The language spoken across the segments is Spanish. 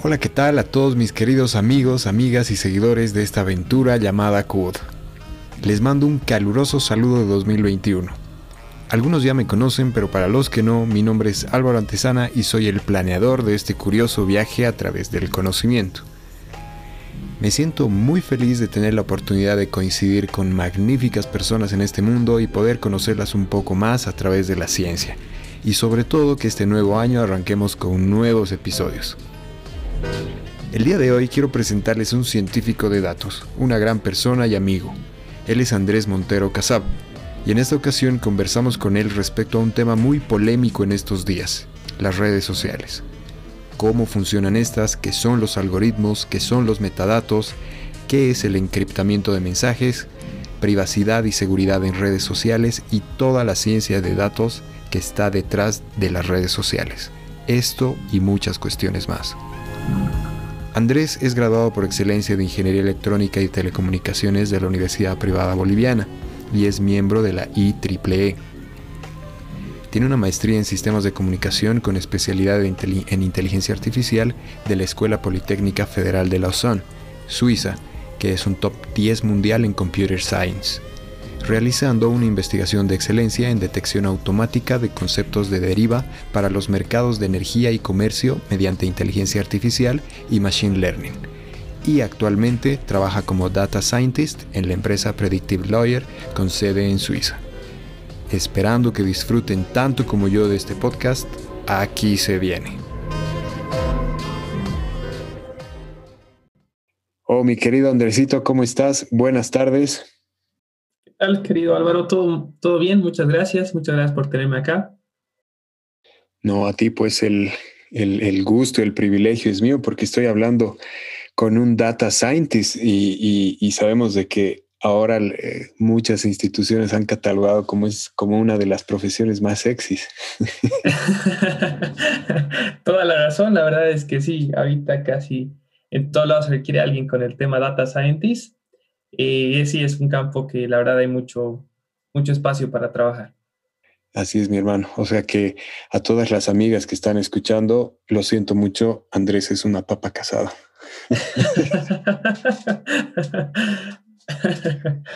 Hola, ¿qué tal a todos mis queridos amigos, amigas y seguidores de esta aventura llamada CUD? Les mando un caluroso saludo de 2021. Algunos ya me conocen, pero para los que no, mi nombre es Álvaro Antesana y soy el planeador de este curioso viaje a través del conocimiento. Me siento muy feliz de tener la oportunidad de coincidir con magníficas personas en este mundo y poder conocerlas un poco más a través de la ciencia. Y sobre todo que este nuevo año arranquemos con nuevos episodios. El día de hoy quiero presentarles un científico de datos, una gran persona y amigo. Él es Andrés Montero Casab, y en esta ocasión conversamos con él respecto a un tema muy polémico en estos días, las redes sociales cómo funcionan estas, qué son los algoritmos, qué son los metadatos, qué es el encriptamiento de mensajes, privacidad y seguridad en redes sociales y toda la ciencia de datos que está detrás de las redes sociales. Esto y muchas cuestiones más. Andrés es graduado por excelencia de Ingeniería Electrónica y Telecomunicaciones de la Universidad Privada Boliviana y es miembro de la IEEE, tiene una maestría en sistemas de comunicación con especialidad en inteligencia artificial de la Escuela Politécnica Federal de Lausanne, Suiza, que es un top 10 mundial en Computer Science, realizando una investigación de excelencia en detección automática de conceptos de deriva para los mercados de energía y comercio mediante inteligencia artificial y machine learning. Y actualmente trabaja como data scientist en la empresa Predictive Lawyer con sede en Suiza esperando que disfruten tanto como yo de este podcast, aquí se viene. Oh, mi querido Andresito, ¿cómo estás? Buenas tardes. ¿Qué tal, querido Álvaro? ¿Todo, todo bien? Muchas gracias. Muchas gracias por tenerme acá. No, a ti pues el, el, el gusto, el privilegio es mío porque estoy hablando con un data scientist y, y sabemos de que ahora eh, muchas instituciones han catalogado como, es, como una de las profesiones más sexys. Toda la razón, la verdad es que sí, ahorita casi en todos lados se requiere alguien con el tema data scientist. Y sí, es un campo que la verdad hay mucho, mucho espacio para trabajar. Así es, mi hermano. O sea que a todas las amigas que están escuchando, lo siento mucho, Andrés es una papa casada.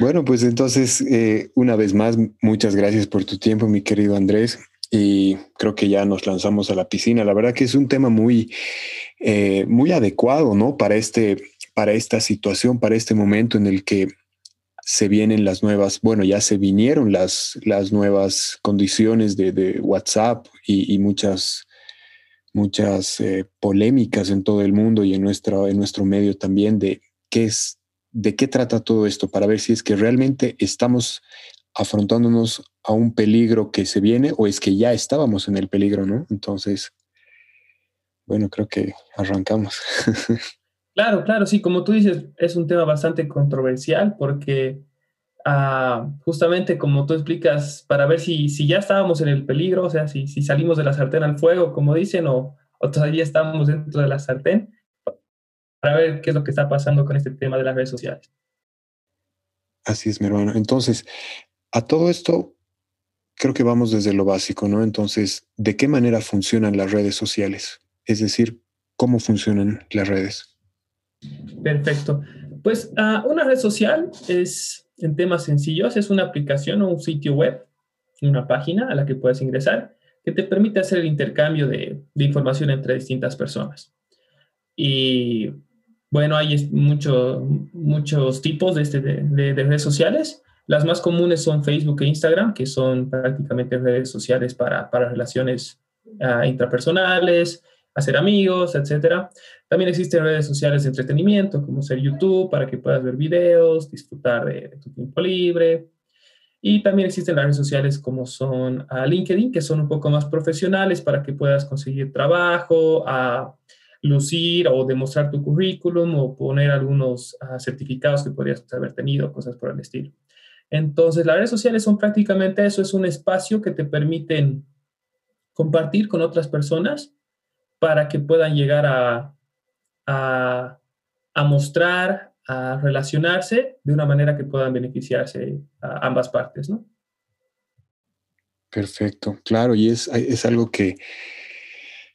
Bueno, pues entonces, eh, una vez más, muchas gracias por tu tiempo, mi querido Andrés. Y creo que ya nos lanzamos a la piscina. La verdad que es un tema muy, eh, muy adecuado, ¿no? Para este, para esta situación, para este momento en el que se vienen las nuevas, bueno, ya se vinieron las, las nuevas condiciones de, WhatsApp y, muchas, muchas eh, polémicas en todo el mundo y en, en nuestro medio también de qué es de qué trata todo esto para ver si es que realmente estamos afrontándonos a un peligro que se viene o es que ya estábamos en el peligro, ¿no? Entonces, bueno, creo que arrancamos. Claro, claro, sí, como tú dices, es un tema bastante controversial porque ah, justamente como tú explicas, para ver si, si ya estábamos en el peligro, o sea, si, si salimos de la sartén al fuego, como dicen, o, o todavía estamos dentro de la sartén, para ver qué es lo que está pasando con este tema de las redes sociales. Así es, mi hermano. Entonces, a todo esto, creo que vamos desde lo básico, ¿no? Entonces, ¿de qué manera funcionan las redes sociales? Es decir, ¿cómo funcionan las redes? Perfecto. Pues uh, una red social es, en temas sencillos, es una aplicación o un sitio web, una página a la que puedes ingresar que te permite hacer el intercambio de, de información entre distintas personas. Y bueno, hay mucho, muchos tipos de, este, de, redes sociales. Las más comunes son Facebook e Instagram, que son prácticamente redes sociales para, para relaciones uh, intrapersonales, hacer amigos, etc. También existen redes sociales de entretenimiento, como ser YouTube, para que puedas ver videos, disfrutar de, tu tiempo libre. Y también existen las redes sociales como son uh, LinkedIn, que son un poco más profesionales para que puedas conseguir trabajo, a lucir o demostrar tu currículum o poner algunos ah, certificados que podrías haber tenido, cosas por el estilo. Entonces, las redes sociales son prácticamente eso, es un espacio que te permiten compartir con otras personas para que puedan llegar a, a, mostrar, a relacionarse de una manera que puedan beneficiarse a ambas partes, ¿no? Perfecto, claro, y es, es algo que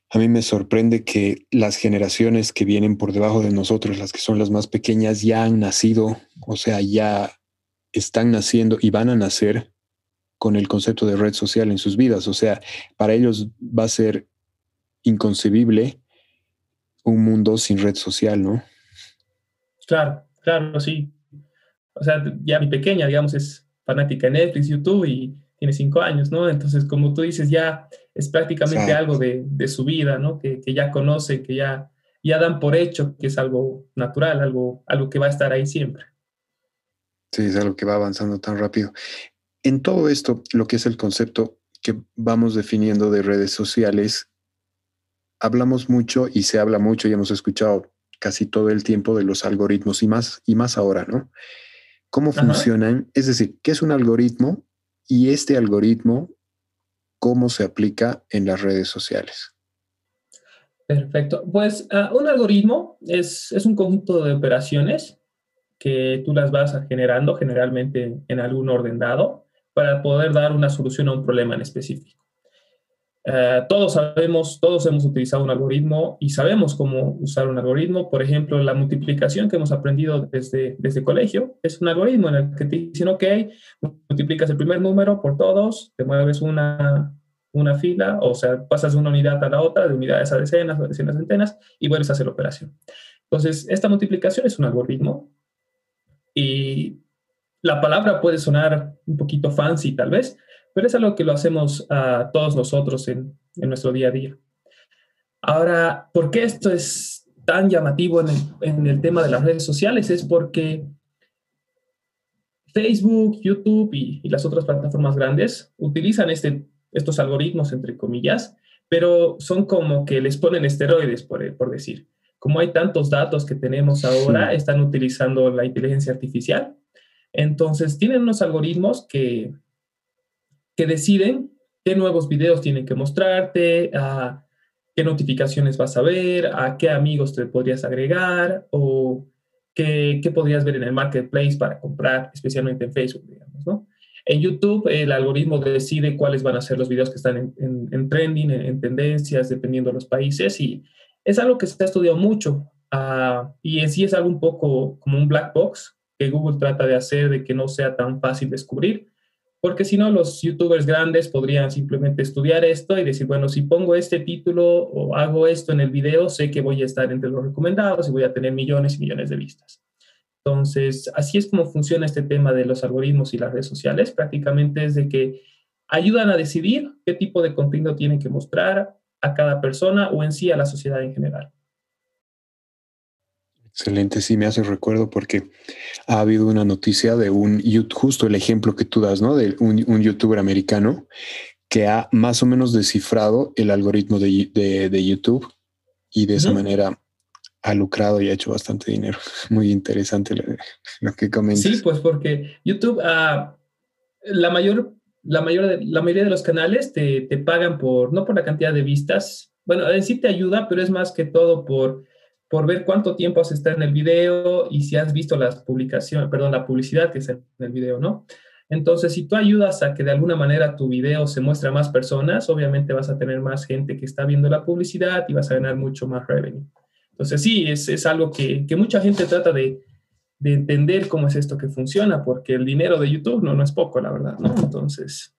A mí me sorprende que las generaciones que vienen por debajo de nosotros, las que son las más pequeñas, ya han nacido, o sea, ya están naciendo y van a nacer con el concepto de red social en sus vidas. O sea, para ellos va a ser inconcebible un mundo sin red social, ¿no? Claro, claro, sí. O sea, ya mi pequeña, digamos, es fanática de Netflix, YouTube y tiene cinco años, ¿no? Entonces, como tú dices, ya es prácticamente algo de, de, su vida, ¿no? Que, que, ya conoce, que ya, ya dan por hecho que es algo natural, algo, algo que va a estar ahí siempre. Sí, es algo que va avanzando tan rápido. En todo esto, lo que es el concepto que vamos definiendo de redes sociales, hablamos mucho y se habla mucho y hemos escuchado casi todo el tiempo de los algoritmos y más, y más ahora, ¿no? ¿Cómo funcionan? Es decir, ¿qué es un algoritmo? Y este algoritmo, ¿cómo se aplica en las redes sociales? Perfecto. Pues uh, un algoritmo es, es, un conjunto de operaciones que tú las vas generando generalmente en algún orden dado para poder dar una solución a un problema en específico. Uh, todos sabemos, todos hemos utilizado un algoritmo y sabemos cómo usar un algoritmo. Por ejemplo, la multiplicación que hemos aprendido desde, desde colegio es un algoritmo en el que te dicen, ok, multiplicas el primer número por todos, te mueves una, una fila, o sea, pasas de una unidad a la otra, de unidades a decenas, de decenas a centenas, y vuelves a hacer la operación. Entonces, esta multiplicación es un algoritmo y la palabra puede sonar un poquito fancy tal vez, pero es algo que lo hacemos a todos nosotros en, en nuestro día a día. Ahora, ¿por qué esto es tan llamativo en el, en el tema de las redes sociales? Es porque Facebook, YouTube y, y, las otras plataformas grandes utilizan este, estos algoritmos, entre comillas, pero son como que les ponen esteroides, por, por decir. Como hay tantos datos que tenemos ahora, sí. están utilizando la inteligencia artificial. Entonces, tienen unos algoritmos que, que deciden qué nuevos videos tienen que mostrarte, a qué notificaciones vas a ver, a qué amigos te podrías agregar o qué, qué podrías ver en el marketplace para comprar, especialmente en Facebook, digamos, ¿no? En YouTube, el algoritmo decide cuáles van a ser los videos que están en, en, en trending, en, en, tendencias, dependiendo de los países, y es algo que se ha estudiado mucho. Uh, y en sí es algo un poco como un black box que Google trata de hacer de que no sea tan fácil descubrir porque si no, los youtubers grandes podrían simplemente estudiar esto y decir, bueno, si pongo este título o hago esto en el video, sé que voy a estar entre los recomendados y voy a tener millones y millones de vistas. Entonces, así es como funciona este tema de los algoritmos y las redes sociales. Prácticamente es de que ayudan a decidir qué tipo de contenido tienen que mostrar a cada persona o en sí a la sociedad en general. Excelente, sí me hace recuerdo porque ha habido una noticia de un, justo el ejemplo que tú das, ¿no? De un, un youtuber americano que ha más o menos descifrado el algoritmo de, de, de YouTube y de uh -huh. esa manera ha lucrado y ha hecho bastante dinero. Muy interesante lo, lo que comentas. Sí, pues porque YouTube, uh, la mayor, la mayor, la mayoría de los canales te, te pagan por, no por la cantidad de vistas, bueno, en sí te ayuda, pero es más que todo por por ver cuánto tiempo has estado en el video y si has visto las publicaciones, perdón, la publicidad que es en el video, ¿no? Entonces, si tú ayudas a que de alguna manera tu video se muestre a más personas, obviamente vas a tener más gente que está viendo la publicidad y vas a ganar mucho más revenue. Entonces, sí, es, es algo que, que, mucha gente trata de, de, entender cómo es esto que funciona, porque el dinero de YouTube no, no es poco, la verdad, ¿no? Entonces,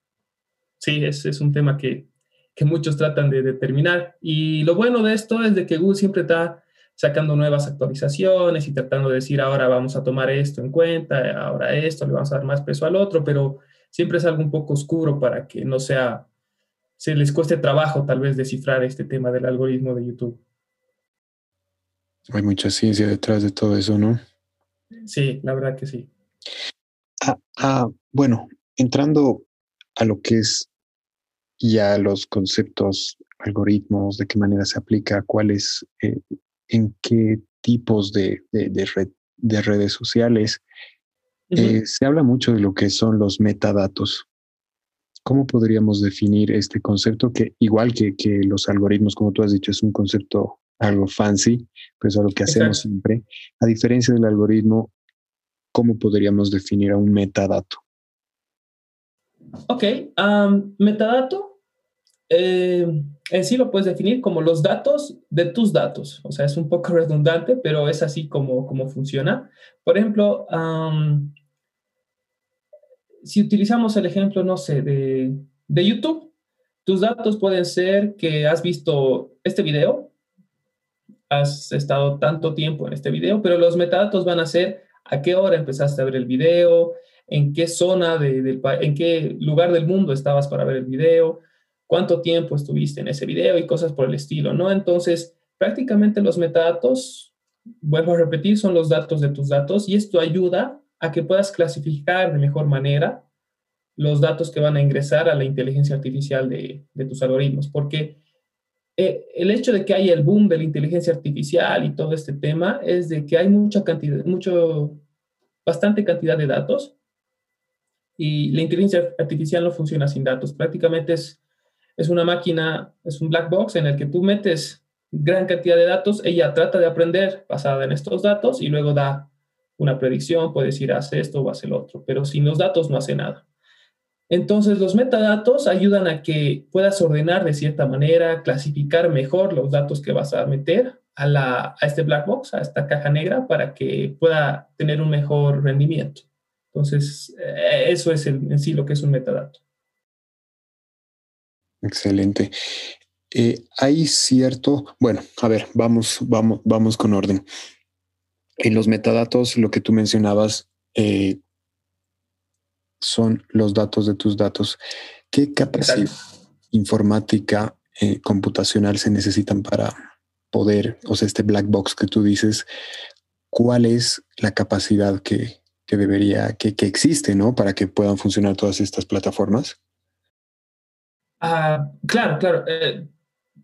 sí, es, es un tema que, que muchos tratan de determinar. Y lo bueno de esto es de que Google siempre está sacando nuevas actualizaciones y tratando de decir, ahora vamos a tomar esto en cuenta, ahora esto, le vamos a dar más peso al otro, pero siempre es algo un poco oscuro para que no sea, se les cueste trabajo tal vez descifrar este tema del algoritmo de YouTube. Hay mucha ciencia detrás de todo eso, ¿no? Sí, la verdad que sí. Ah, ah, bueno, entrando a lo que es ya los conceptos, algoritmos, de qué manera se aplica, cuál es eh, en qué tipos de, de, de, red, de redes sociales. Uh -huh. eh, se habla mucho de lo que son los metadatos. ¿Cómo podríamos definir este concepto que, igual que, que, los algoritmos, como tú has dicho, es un concepto algo fancy, pues es algo que hacemos Exacto. siempre? A diferencia del algoritmo, ¿cómo podríamos definir a un metadato? Ok, um, metadato eh, en sí lo puedes definir como los datos de tus datos. O sea, es un poco redundante, pero es así como, como funciona. Por ejemplo, si utilizamos el ejemplo, no sé, de, de YouTube, tus datos pueden ser que has visto este video, has estado tanto tiempo en este video, pero los metadatos van a ser a qué hora empezaste a ver el video, en qué zona, de, del, en qué lugar del mundo estabas para ver el video, cuánto tiempo estuviste en ese video y cosas por el estilo, ¿no? Entonces, prácticamente los metadatos, vuelvo a repetir, son los datos de tus datos y esto ayuda a que puedas clasificar de mejor manera los datos que van a ingresar a la inteligencia artificial de, tus algoritmos, porque eh, el hecho de que haya el boom de la inteligencia artificial y todo este tema es de que hay mucha cantidad, mucho, bastante cantidad de datos y la inteligencia artificial no funciona sin datos. Prácticamente es, es una máquina, es un black box en el que tú metes gran cantidad de datos, ella trata de aprender basada en estos datos y luego da una predicción, puede decir hace esto o hace lo otro, pero sin los datos no hace nada. Entonces, los metadatos ayudan a que puedas ordenar de cierta manera, clasificar mejor los datos que vas a meter a, la, a este black box, a esta caja negra, para que pueda tener un mejor rendimiento. Entonces, eh, eso es en sí lo que es un metadato. Excelente. Eh, hay cierto, bueno, a ver, vamos, vamos, vamos con orden. En los metadatos, lo que tú mencionabas eh, son los datos de tus datos. ¿Qué capacidad informática computacional se necesitan para poder, o sea, este black box que tú dices, cuál es la capacidad que, que debería, que, que, existe, ¿no? Para que puedan funcionar todas estas plataformas? Ah, claro, claro. Eh,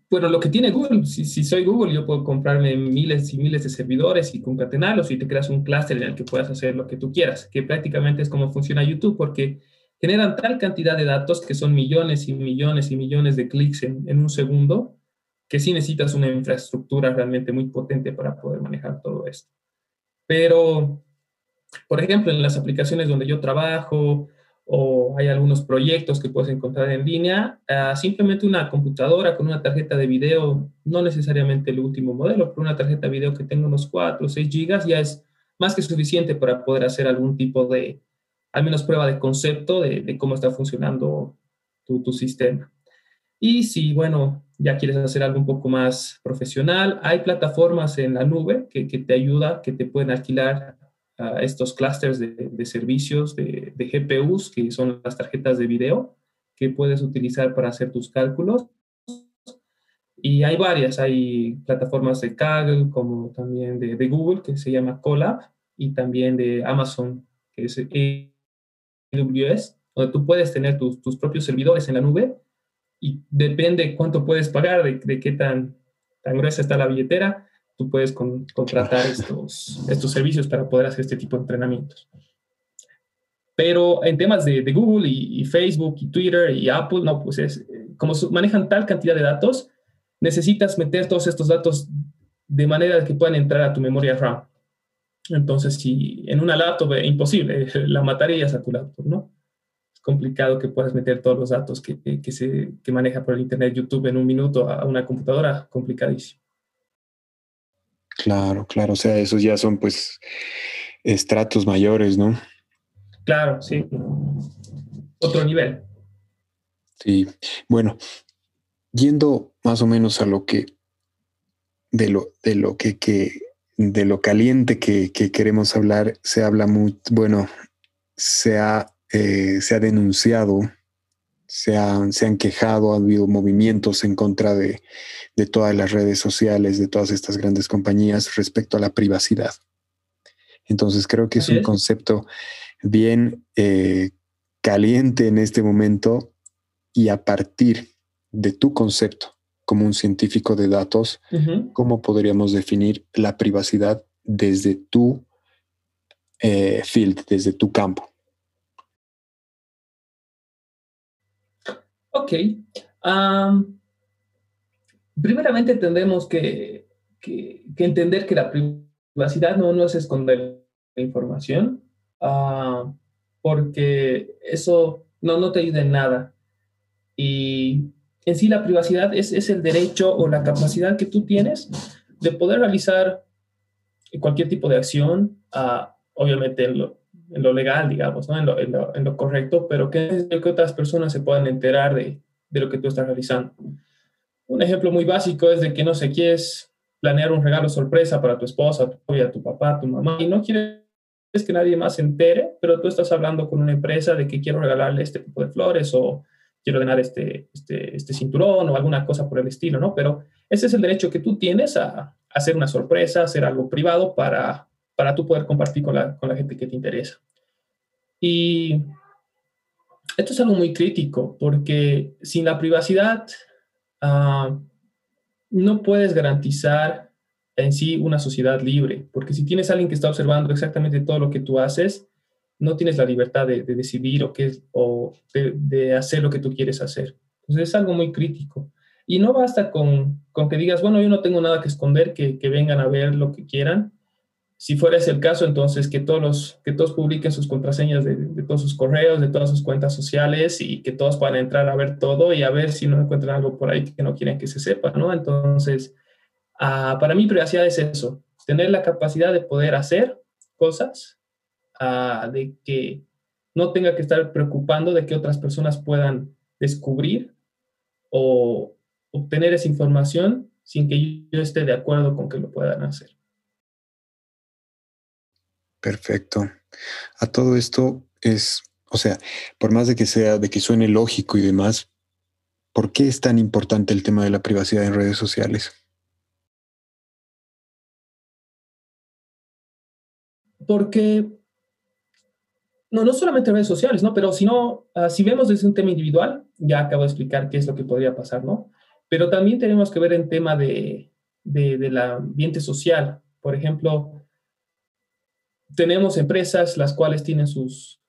bueno, lo que tiene Google, si, si, soy Google, yo puedo comprarme miles y miles de servidores y concatenarlos y te creas un clúster en el que puedas hacer lo que tú quieras, que prácticamente es como funciona YouTube, porque generan tal cantidad de datos que son millones y millones y millones de clics en, en un segundo, que sí necesitas una infraestructura realmente muy potente para poder manejar todo esto. Pero por ejemplo, en las aplicaciones donde yo trabajo o hay algunos proyectos que puedes encontrar en línea, ah, simplemente una computadora con una tarjeta de video, no necesariamente el último modelo, pero una tarjeta de video que tenga unos 4 o 6 gigas ya es más que suficiente para poder hacer algún tipo de, al menos prueba de concepto de, cómo está funcionando tu, tu sistema. Y si, bueno, ya quieres hacer algo un poco más profesional, hay plataformas en la nube que, que te ayuda, que te pueden alquilar estos clústeres de, servicios de, GPUs, que son las tarjetas de video que puedes utilizar para hacer tus cálculos. Y hay varias, hay plataformas de Kaggle, como también de, Google, que se llama Colab, y también de Amazon, que es AWS, donde tú puedes tener tus, tus propios servidores en la nube y depende cuánto puedes pagar, de, de qué tan, tan gruesa está la billetera, tú puedes contratar estos, estos servicios para poder hacer este tipo de entrenamientos. Pero en temas de, Google y, Facebook y Twitter y Apple, no, pues es, como manejan tal cantidad de datos, necesitas meter todos estos datos de manera que puedan entrar a tu memoria RAM. Entonces, si en una laptop es imposible, la matarías a tu laptop, ¿no? Es complicado que puedas meter todos los datos que, que, se, que maneja por el Internet YouTube en un minuto a una computadora, complicadísimo. Claro, claro, o sea, esos ya son pues estratos mayores, ¿no? Claro, sí. Otro nivel. Sí, bueno, yendo más o menos a lo que, de lo, de lo que, que de lo caliente que, que, queremos hablar, se habla muy, bueno, se ha, eh, se ha denunciado se han, se han quejado, ha habido movimientos en contra de, todas las redes sociales, de todas estas grandes compañías respecto a la privacidad. Entonces creo que es un concepto bien eh, caliente en este momento y a partir de tu concepto como un científico de datos, ¿cómo podríamos definir la privacidad desde tu eh, field, desde tu campo? Ok. primeramente tendremos que, entender que la privacidad no, es esconder la información, ah, porque eso no, no te ayuda en nada. Y en sí la privacidad es, es el derecho o la capacidad que tú tienes de poder realizar cualquier tipo de acción, ah, obviamente en lo, en lo, legal, digamos, ¿no? en, lo, en, lo, en, lo, correcto, pero que, que otras personas se puedan enterar de, de, lo que tú estás realizando. Un ejemplo muy básico es de que, no sé, quieres planear un regalo sorpresa para tu esposa, tu novia, tu papá, tu mamá, y no quieres que nadie más se entere, pero tú estás hablando con una empresa de que quiero regalarle este tipo de flores o quiero ganar este, este, este cinturón o alguna cosa por el estilo, ¿no? Pero ese es el derecho que tú tienes a, hacer una sorpresa, hacer algo privado para, para tú poder compartir con la, con la gente que te interesa. Y esto es algo muy crítico porque sin la privacidad uh, no puedes garantizar en sí una sociedad libre, porque si tienes alguien que está observando exactamente todo lo que tú haces, no tienes la libertad de, de decidir o, qué, o de, de, hacer lo que tú quieres hacer. Entonces es algo muy crítico. Y no basta con, con, que digas, bueno, yo no tengo nada que esconder, que, que, vengan a ver lo que quieran. Si fuera ese el caso, entonces que todos, los, que todos publiquen sus contraseñas de, todos sus correos, de todas sus cuentas sociales y que todos puedan entrar a ver todo y a ver si no encuentran algo por ahí que no quieren que se sepa, ¿no? Entonces, uh, para mí privacidad es eso, tener la capacidad de poder hacer cosas, uh, de que no tenga que estar preocupando de que otras personas puedan descubrir o, obtener esa información sin que yo esté de acuerdo con que lo puedan hacer. Perfecto. A todo esto es, o sea, por más de que sea, de que suene lógico y demás, ¿por qué es tan importante el tema de la privacidad en redes sociales? Porque, no, no solamente redes sociales, ¿no? Pero si no, uh, si vemos desde un tema individual, ya acabo de explicar qué es lo que podría pasar, ¿no? Pero también tenemos que ver en tema de, de, del ambiente social. Por ejemplo, tenemos empresas las cuales tienen sus,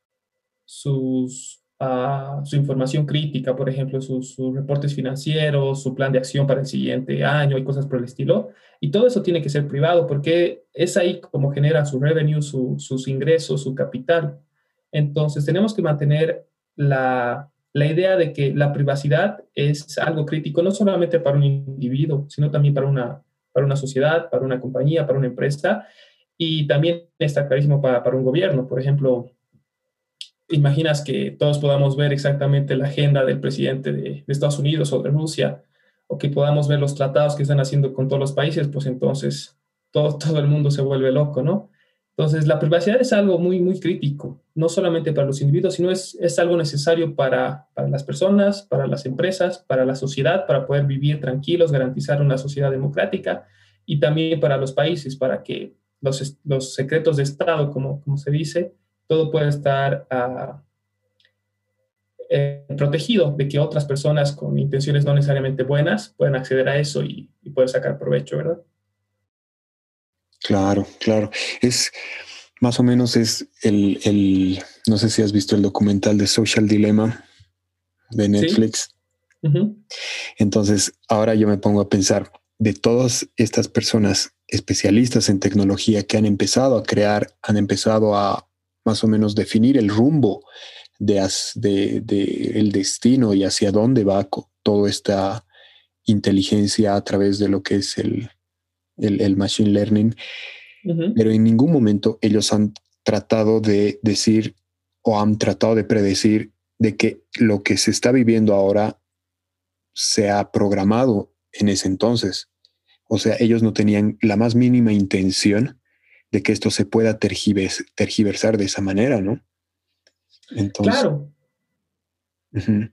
sus, uh, su información crítica, por ejemplo, sus, sus, reportes financieros, su plan de acción para el siguiente año y cosas por el estilo. Y todo eso tiene que ser privado porque es ahí como genera su revenue, su, sus ingresos, su capital. Entonces, tenemos que mantener la, la idea de que la privacidad es algo crítico no solamente para un individuo, sino también para una, para una sociedad, para una compañía, para una empresa, y también está clarísimo para, para un gobierno. Por ejemplo, imaginas que todos podamos ver exactamente la agenda del presidente de, de Estados Unidos o de Rusia, o que podamos ver los tratados que están haciendo con todos los países, pues entonces todo, todo el mundo se vuelve loco, ¿no? Entonces, la privacidad es algo muy, muy crítico, no solamente para los individuos, sino es, es algo necesario para, para, las personas, para las empresas, para la sociedad, para poder vivir tranquilos, garantizar una sociedad democrática y también para los países, para que los, los secretos de Estado, como, como se dice, todo pueda estar uh, eh, protegido de que otras personas con intenciones no necesariamente buenas puedan acceder a eso y, y poder sacar provecho, ¿verdad? Claro, claro. Es más o menos es el, el, no sé si has visto el documental de Social Dilemma de Netflix. ¿Sí? Uh -huh. Entonces, ahora yo me pongo a pensar de todas estas personas especialistas en tecnología que han empezado a crear, han empezado a más o menos definir el rumbo de, de, de el destino y hacia dónde va toda esta inteligencia a través de lo que es el, el, el machine learning, uh -huh. pero en ningún momento ellos han tratado de decir o han tratado de predecir de que lo que se está viviendo ahora se ha programado en ese entonces. O sea, ellos no tenían la más mínima intención de que esto se pueda tergivers tergiversar de esa manera, ¿no? Entonces, claro. Uh -huh.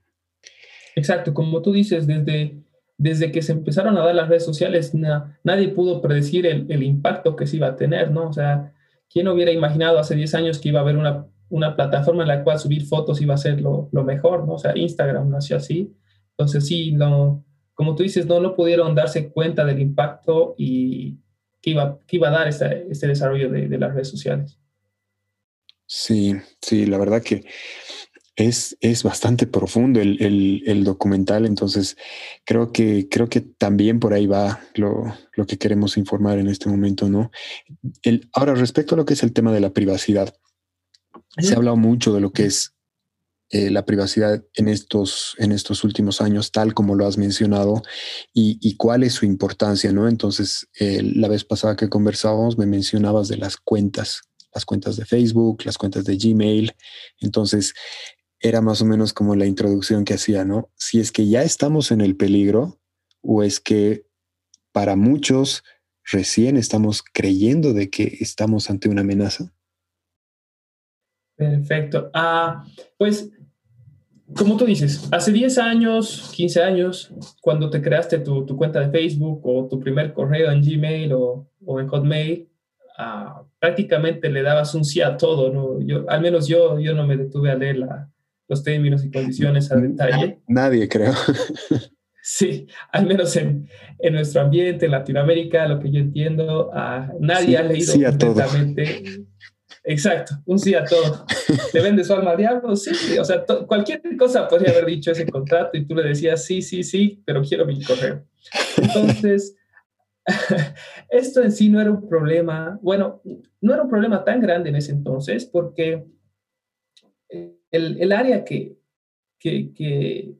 Exacto, como tú dices, desde desde que se empezaron a dar las redes sociales, na, nadie pudo predecir el, el, impacto que se iba a tener, ¿no? O sea, ¿quién hubiera imaginado hace 10 años que iba a haber una, una plataforma en la cual subir fotos iba a ser lo, lo, mejor, ¿no? O sea, Instagram nació así. Entonces, sí, no, como tú dices, no, no pudieron darse cuenta del impacto y que iba, que iba a dar este, desarrollo de, de las redes sociales. Sí, sí, la verdad que es, es bastante profundo el, el, el, documental, entonces creo que, creo que también por ahí va lo, lo que queremos informar en este momento, ¿no? El, ahora, respecto a lo que es el tema de la privacidad, se ha hablado mucho de lo que es eh, la privacidad en estos, en estos últimos años, tal como lo has mencionado, y, cuál es su importancia, ¿no? Entonces, eh, la vez pasada que conversábamos, me mencionabas de las cuentas, las cuentas de Facebook, las cuentas de Gmail. Entonces, era más o menos como la introducción que hacía, ¿no? Si es que ya estamos en el peligro o es que para muchos recién estamos creyendo de que estamos ante una amenaza. Perfecto. Ah, pues como tú dices, hace 10 años, 15 años, cuando te creaste tu, cuenta de Facebook o tu primer correo en Gmail o, en Hotmail, ah, prácticamente le dabas un sí a todo, ¿no? Yo, al menos yo, yo no me detuve a leer los términos y condiciones a detalle. Nadie, creo. Sí, al menos en, nuestro ambiente, en Latinoamérica, lo que yo entiendo, ah, nadie ha leído sí Exacto, un sí a todo. ¿Le vende su alma al diablo? Sí, o sea, cualquier cosa podría haber dicho ese contrato y tú le decías sí, sí, sí, pero quiero mi correo. Entonces, esto en sí no era un problema, bueno, no era un problema tan grande en ese entonces porque el, el área que, que, que,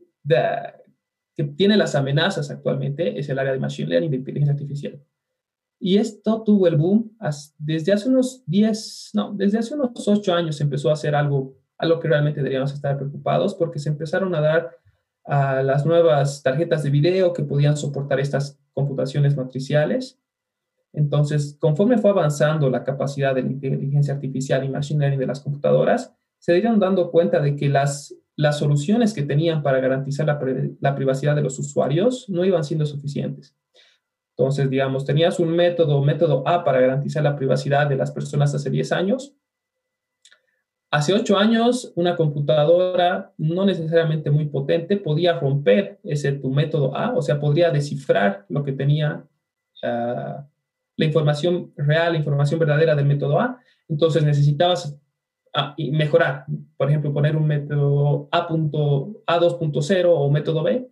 que tiene las amenazas actualmente es el área de Machine Learning, de inteligencia artificial. Y esto tuvo el boom desde hace unos 10, no, desde hace unos 8 años empezó a hacer algo a lo que realmente deberíamos estar preocupados porque se empezaron a dar a las nuevas tarjetas de video que podían soportar estas computaciones matriciales. Entonces, conforme fue avanzando la capacidad de la inteligencia artificial y machine learning de las computadoras, se dieron dando cuenta de que las, las soluciones que tenían para garantizar la, la privacidad de los usuarios no iban siendo suficientes. Entonces, digamos, tenías un método, método A para garantizar la privacidad de las personas hace 10 años. Hace 8 años, una computadora no necesariamente muy potente podía romper ese tu método A, o sea, podría descifrar lo que tenía ah, la información real, la información verdadera del método A. Entonces necesitabas ah, mejorar, por ejemplo, poner un método A. A2.0 o método B,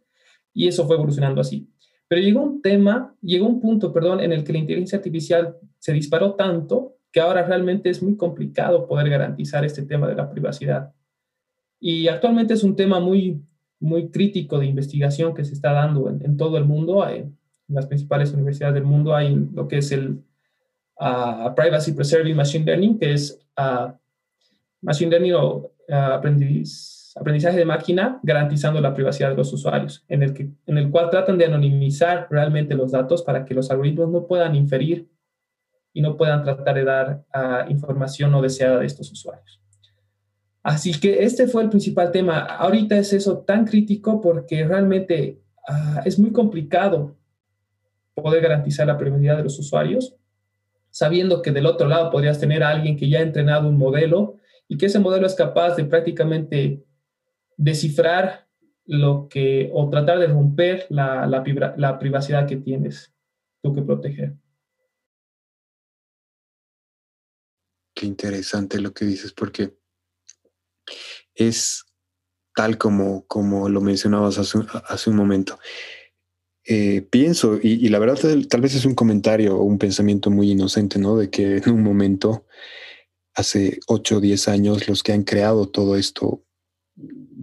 y eso fue evolucionando así. Pero llegó un tema, llegó un punto, perdón, en el que la inteligencia artificial se disparó tanto que ahora realmente es muy complicado poder garantizar este tema de la privacidad. Y actualmente es un tema muy, muy crítico de investigación que se está dando en, todo el mundo. en las principales universidades del mundo hay lo que es el ah, Privacy Preserving Machine Learning, que es uh, Machine Learning o uh, aprendiz aprendizaje de máquina garantizando la privacidad de los usuarios, en el, que, en el cual tratan de anonimizar realmente los datos para que los algoritmos no puedan inferir y no puedan tratar de dar uh, información no deseada de estos usuarios. Así que este fue el principal tema. Ahorita es eso tan crítico porque realmente uh, es muy complicado poder garantizar la privacidad de los usuarios, sabiendo que del otro lado podrías tener a alguien que ya ha entrenado un modelo y que ese modelo es capaz de prácticamente descifrar lo que, o tratar de romper la, la, privacidad que tienes tú que proteger. Qué interesante lo que dices, porque es tal como, como lo mencionabas hace, un momento. Eh, pienso, y, la verdad tal, vez es un comentario o un pensamiento muy inocente, ¿no? De que en un momento, hace 8 o 10 años, los que han creado todo esto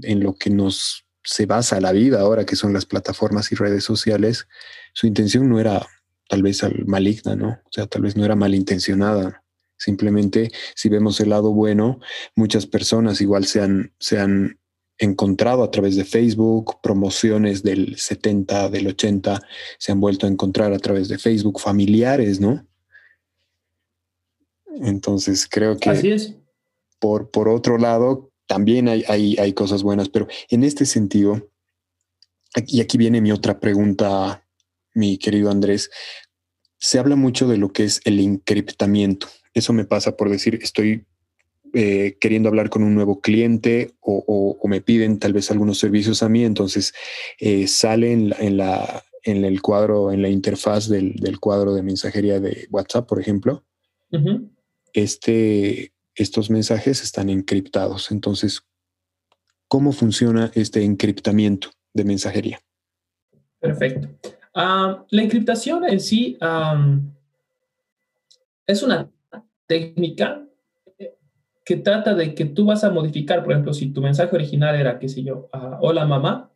en lo que nos se basa la vida ahora, que son las plataformas y redes sociales, su intención no era tal vez maligna, ¿no? O sea, tal vez no era malintencionada. Simplemente, si vemos el lado bueno, muchas personas igual se han, se han encontrado a través de Facebook, promociones del 70, del 80, se han vuelto a encontrar a través de Facebook, familiares, ¿no? Entonces creo que... Así es. Por, por otro lado, también hay, hay, cosas buenas, pero en este sentido, y aquí viene mi otra pregunta, mi querido Andrés, se habla mucho de lo que es el encriptamiento. Eso me pasa por decir, estoy eh, queriendo hablar con un nuevo cliente o, me piden tal vez algunos servicios a mí, entonces eh, sale en la, en, el cuadro, en la interfaz del, cuadro de mensajería de WhatsApp, por ejemplo, este, estos mensajes están encriptados. Entonces, ¿cómo funciona este encriptamiento de mensajería? Perfecto. Ah, la encriptación en sí es una técnica que trata de que tú vas a modificar, por ejemplo, si tu mensaje original era, qué sé yo, hola mamá,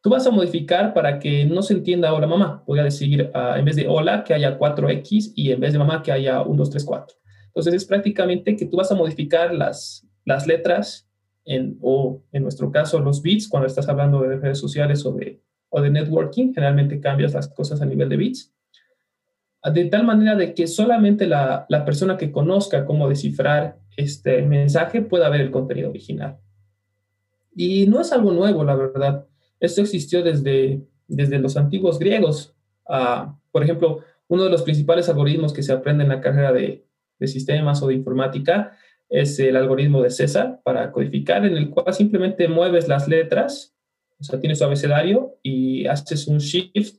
tú vas a modificar para que no se entienda hola mamá. Voy a decir, en vez de hola, que haya 4X y en vez de mamá, que haya 1, 2, 3, 4. Entonces es prácticamente que tú vas a modificar las, las letras en, o en nuestro caso los bits cuando estás hablando de redes sociales o de, o de networking, generalmente cambias las cosas a nivel de bits de tal manera de que solamente la, la, persona que conozca cómo descifrar este mensaje pueda ver el contenido original. Y no es algo nuevo, la verdad. Esto existió desde, desde los antiguos griegos. Uh, por ejemplo, uno de los principales algoritmos que se aprende en la carrera de, de sistemas o de informática es el algoritmo de César para codificar, en el cual simplemente mueves las letras, o sea, tienes su abecedario y haces un shift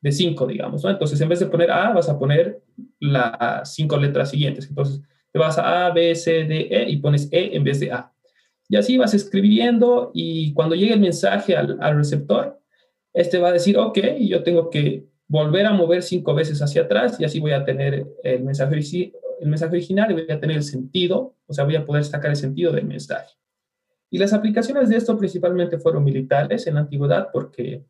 de cinco, digamos, ¿no? Entonces, en vez de poner A, vas a poner las cinco letras siguientes. Entonces, te vas a A, B, C, D, E y pones E en vez de A. Y así vas escribiendo y cuando llegue el mensaje al, al receptor, este va a decir, ok, yo tengo que volver a mover cinco veces hacia atrás y así voy a tener el mensaje, el mensaje original y voy a tener el sentido, o sea, voy a poder sacar el sentido del mensaje. Y las aplicaciones de esto principalmente fueron militares en la antigüedad porque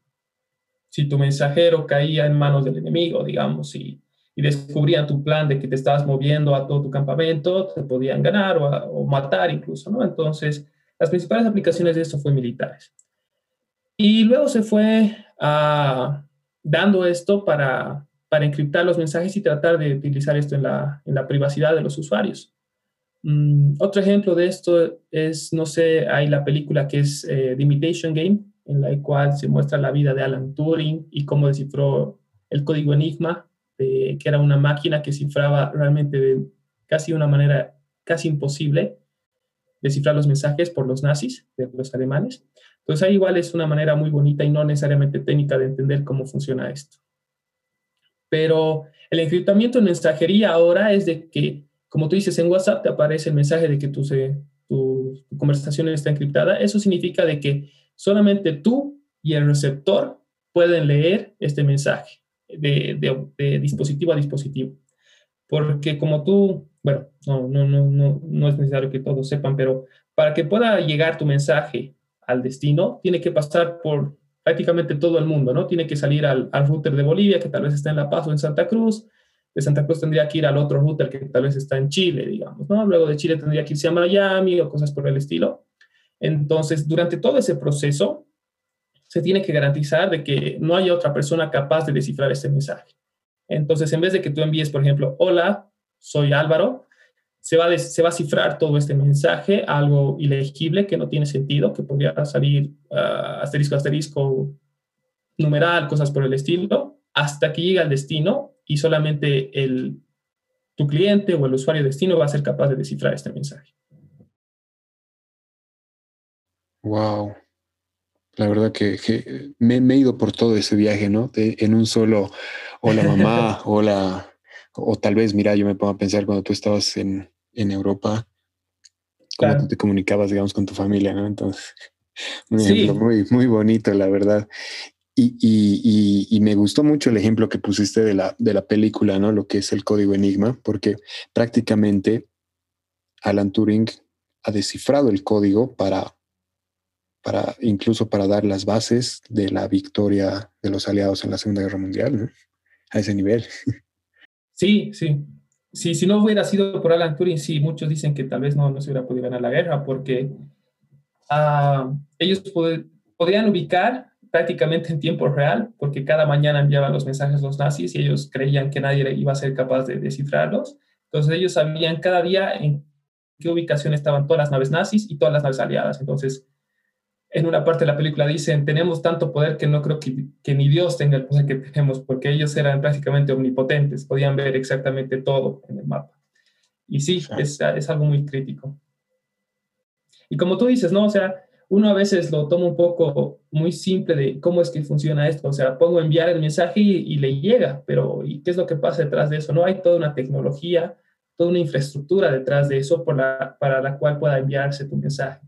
si tu mensajero caía en manos del enemigo, digamos, y, y descubrían tu plan de que te estabas moviendo a todo tu campamento, te podían ganar o, matar incluso, ¿no? Entonces, las principales aplicaciones de esto fue militares. Y luego se fue ah, dando esto para, para encriptar los mensajes y tratar de utilizar esto en la, en la privacidad de los usuarios. Mm, otro ejemplo de esto es, no sé, hay la película que es eh, The Imitation Game, en la cual se muestra la vida de Alan Turing y cómo descifró el código Enigma, que era una máquina que cifraba realmente de casi una manera casi imposible descifrar los mensajes por los nazis, de los alemanes. Entonces ahí igual es una manera muy bonita y no necesariamente técnica de entender cómo funciona esto. Pero el encriptamiento en mensajería ahora es de que, como tú dices, en WhatsApp te aparece el mensaje de que tu, tu, conversación está encriptada. Eso significa de que solamente tú y el receptor pueden leer este mensaje de, dispositivo a dispositivo. Porque como tú, bueno, no, no, no, no, es necesario que todos sepan, pero para que pueda llegar tu mensaje al destino, tiene que pasar por prácticamente todo el mundo, ¿no? Tiene que salir al, al router de Bolivia, que tal vez está en La Paz o en Santa Cruz. De Santa Cruz tendría que ir al otro router que tal vez está en Chile, digamos, ¿no? Luego de Chile tendría que irse a Miami o cosas por el estilo. Entonces, durante todo ese proceso, se tiene que garantizar de que no haya otra persona capaz de descifrar ese mensaje. Entonces, en vez de que tú envíes, por ejemplo, hola, soy Álvaro, se va, a, se va a cifrar todo este mensaje, algo ilegible que no tiene sentido, que podría salir uh, asterisco, asterisco, numeral, cosas por el estilo, hasta que llegue al destino y solamente el, tu cliente o el usuario destino va a ser capaz de descifrar este mensaje. Wow. La verdad que, me, he ido por todo ese viaje, ¿no? en un solo, hola mamá, hola, o tal vez, mira, yo me pongo a pensar cuando tú estabas en, Europa, cómo tú te comunicabas, digamos, con tu familia, ¿no? Entonces, muy, muy bonito, la verdad. Y, me gustó mucho el ejemplo que pusiste de la, de la película, ¿no? Lo que es el código Enigma, porque prácticamente Alan Turing ha descifrado el código para para incluso para dar las bases de la victoria de los aliados en la Segunda Guerra Mundial, a ese nivel. Sí, sí. Sí, si no hubiera sido por Alan Turing, sí, muchos dicen que tal vez no, no se hubiera podido ganar la guerra porque uh, ellos podrían ubicar prácticamente en tiempo real, porque cada mañana enviaban los mensajes los nazis y ellos creían que nadie iba a ser capaz de descifrarlos. Entonces ellos sabían cada día en qué ubicación estaban todas las naves nazis y todas las naves aliadas. Entonces en una parte de la película dicen, tenemos tanto poder que no creo que, ni Dios tenga el poder que tenemos, porque ellos eran prácticamente omnipotentes, podían ver exactamente todo en el mapa. Y sí, es, es, algo muy crítico. Y como tú dices, ¿no? O sea, uno a veces lo toma un poco muy simple de cómo es que funciona esto. O sea, pongo enviar el mensaje y, le llega, pero ¿y qué es lo que pasa detrás de eso? No hay toda una tecnología, toda una infraestructura detrás de eso por la, para la cual pueda enviarse tu mensaje.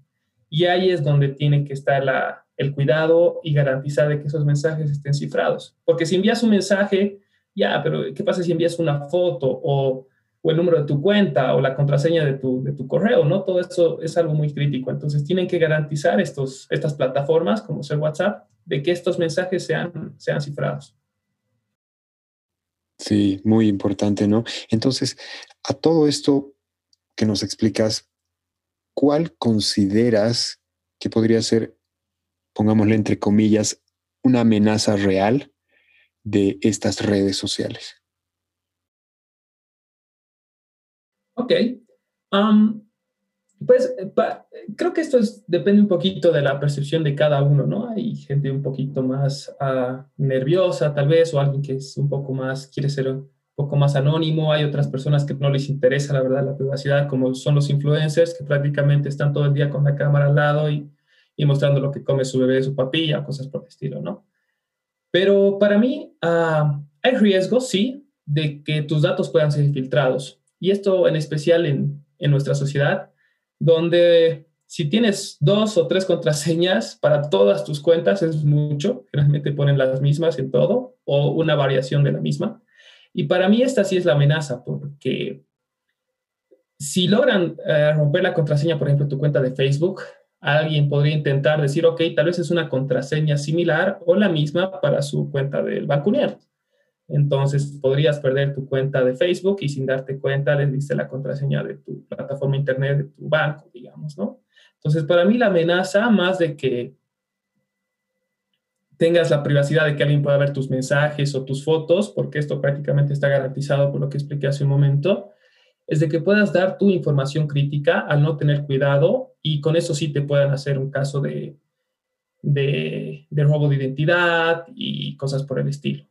Y ahí es donde tiene que estar la, el cuidado y garantizar de que esos mensajes estén cifrados. Porque si envías un mensaje, ya, pero ¿qué pasa si envías una foto o, o el número de tu cuenta o la contraseña de tu, de tu correo, ¿no? Todo eso es algo muy crítico. Entonces tienen que garantizar estos, estas plataformas como ser WhatsApp de que estos mensajes sean, sean cifrados. Sí, muy importante, ¿no? Entonces, a todo esto que nos explicas, ¿cuál consideras que podría ser, pongámosle entre comillas, una amenaza real de estas redes sociales? Ok. pues creo que esto es, depende un poquito de la percepción de cada uno, ¿no? Hay gente un poquito más ah, nerviosa tal vez o alguien que es un poco más, quiere ser poco más anónimo. Hay otras personas que no les interesa la verdad la privacidad, como son los influencers que prácticamente están todo el día con la cámara al lado y, y mostrando lo que come su bebé, su papilla, cosas por el estilo, ¿no? Pero para mí ah, hay riesgo, sí, de que tus datos puedan ser filtrados y esto en especial en, en nuestra sociedad, donde si tienes dos o tres contraseñas para todas tus cuentas es mucho, generalmente ponen las mismas en todo o una variación de la misma. Y para mí esta sí es la amenaza, porque si logran eh, romper la contraseña, por ejemplo, tu cuenta de Facebook, alguien podría intentar decir, ok, tal vez es una contraseña similar o la misma para su cuenta del Banco. Entonces podrías perder tu cuenta de Facebook y sin darte cuenta le diste la contraseña de tu plataforma internet de tu banco, digamos, ¿no? Entonces para mí la amenaza, más de que tengas la privacidad de que alguien pueda ver tus mensajes o tus fotos, porque esto prácticamente está garantizado por lo que expliqué hace un momento, es de que puedas dar tu información crítica al no tener cuidado y con eso sí te puedan hacer un caso de, de, de robo de identidad y cosas por el estilo.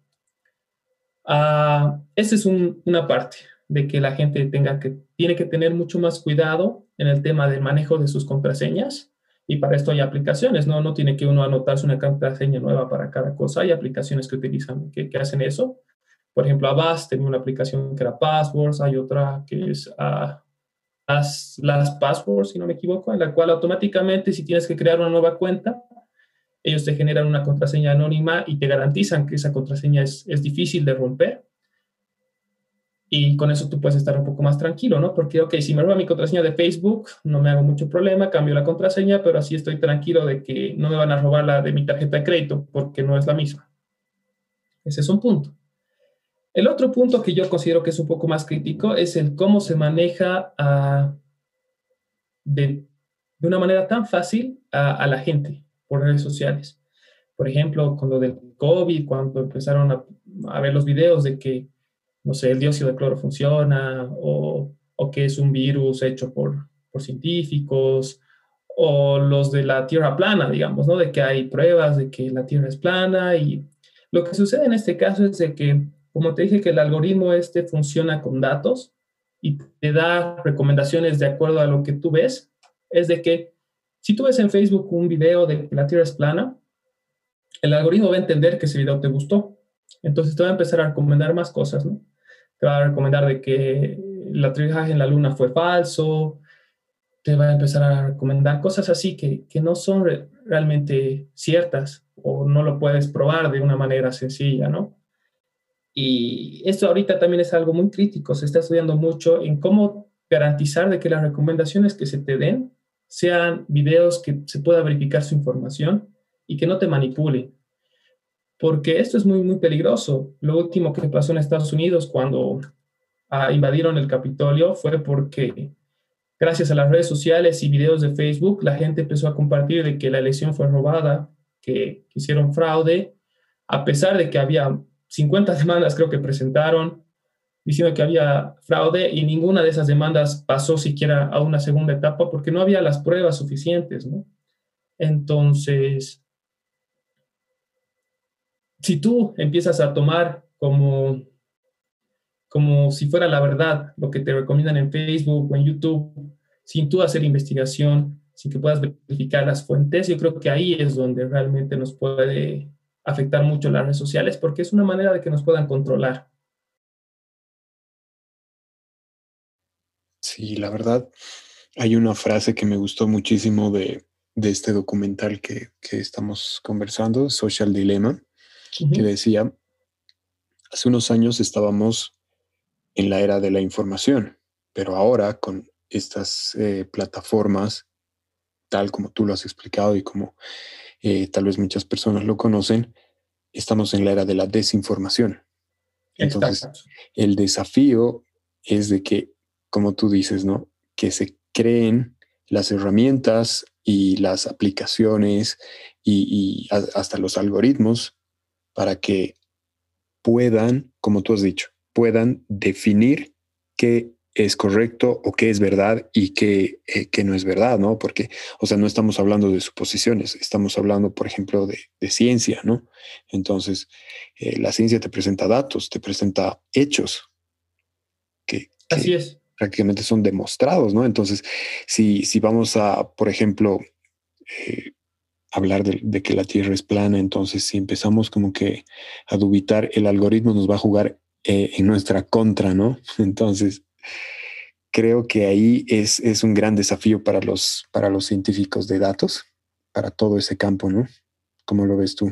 Uh, esa es una parte de que la gente tenga que, tiene que tener mucho más cuidado en el tema del manejo de sus contraseñas. Y para esto hay aplicaciones, ¿no? No tiene que uno anotarse una contraseña nueva para cada cosa. Hay aplicaciones que utilizan, que, hacen eso. Por ejemplo, Avast tenía una aplicación que era Passwords, hay otra que es uh, las, las Passwords, si no me equivoco, en la cual automáticamente si tienes que crear una nueva cuenta, ellos te generan una contraseña anónima y te garantizan que esa contraseña es, es difícil de romper. Y con eso tú puedes estar un poco más tranquilo, ¿no? Porque, ok, si me roba mi contraseña de Facebook, no me hago mucho problema, cambio la contraseña, pero así estoy tranquilo de que no me van a robar la de mi tarjeta de crédito porque no es la misma. Ese es un punto. El otro punto que yo considero que es un poco más crítico es el cómo se maneja ah, de, de, una manera tan fácil a, a la gente por redes sociales. Por ejemplo, con lo del COVID, cuando empezaron a, ver los videos de que, no sé, el dióxido de cloro funciona o, o que es un virus hecho por, por científicos, o los de la Tierra plana, digamos, ¿no? De que hay pruebas de que la Tierra es plana y lo que sucede en este caso es de que, como te dije, que el algoritmo este funciona con datos y te da recomendaciones de acuerdo a lo que tú ves, es de que si tú ves en Facebook un video de que la Tierra es plana, el algoritmo va a entender que ese video te gustó. Entonces te va a empezar a recomendar más cosas, ¿no? Te va a recomendar de que el aterrizaje en la Luna fue falso, te va a empezar a recomendar cosas así que, que no son realmente ciertas o no lo puedes probar de una manera sencilla, ¿no? Y esto ahorita también es algo muy crítico, se está estudiando mucho en cómo garantizar de que las recomendaciones que se te den sean videos que se pueda verificar su información y que no te manipulen. Porque esto es muy, muy peligroso. Lo último que pasó en Estados Unidos cuando ah, invadieron el Capitolio fue porque gracias a las redes sociales y videos de Facebook, la gente empezó a compartir de que la elección fue robada, que, hicieron fraude, a pesar de que había 50 demandas creo que presentaron, diciendo que había fraude y ninguna de esas demandas pasó siquiera a una segunda etapa porque no había las pruebas suficientes, ¿no? Entonces, si tú empiezas a tomar como, como si fuera la verdad lo que te recomiendan en Facebook o en YouTube, sin tú hacer investigación, sin que puedas verificar las fuentes, yo creo que ahí es donde realmente nos puede afectar mucho las redes sociales porque es una manera de que nos puedan controlar. Sí, la verdad, hay una frase que me gustó muchísimo de, este documental que, estamos conversando, Social Dilemma, que decía, hace unos años estábamos en la era de la información, pero ahora con estas eh, plataformas, tal como tú lo has explicado y como eh, tal vez muchas personas lo conocen, estamos en la era de la desinformación. Entonces, el desafío es de que, como tú dices, ¿no? Que se creen las herramientas y las aplicaciones y, hasta los algoritmos para que puedan, como tú has dicho, puedan definir qué es correcto o qué es verdad y qué, eh, no es verdad, ¿no? Porque, o sea, no estamos hablando de suposiciones, estamos hablando, por ejemplo, de, ciencia, ¿no? Entonces, eh, la ciencia te presenta datos, te presenta hechos que, Así es. prácticamente son demostrados, ¿no? Entonces, si, si vamos a, por ejemplo, eh, hablar de, que la Tierra es plana, entonces si empezamos como que a dubitar, el algoritmo nos va a jugar eh, en nuestra contra, ¿no? Entonces, creo que ahí es, es, un gran desafío para los, para los científicos de datos, para todo ese campo, ¿no? ¿Cómo lo ves tú?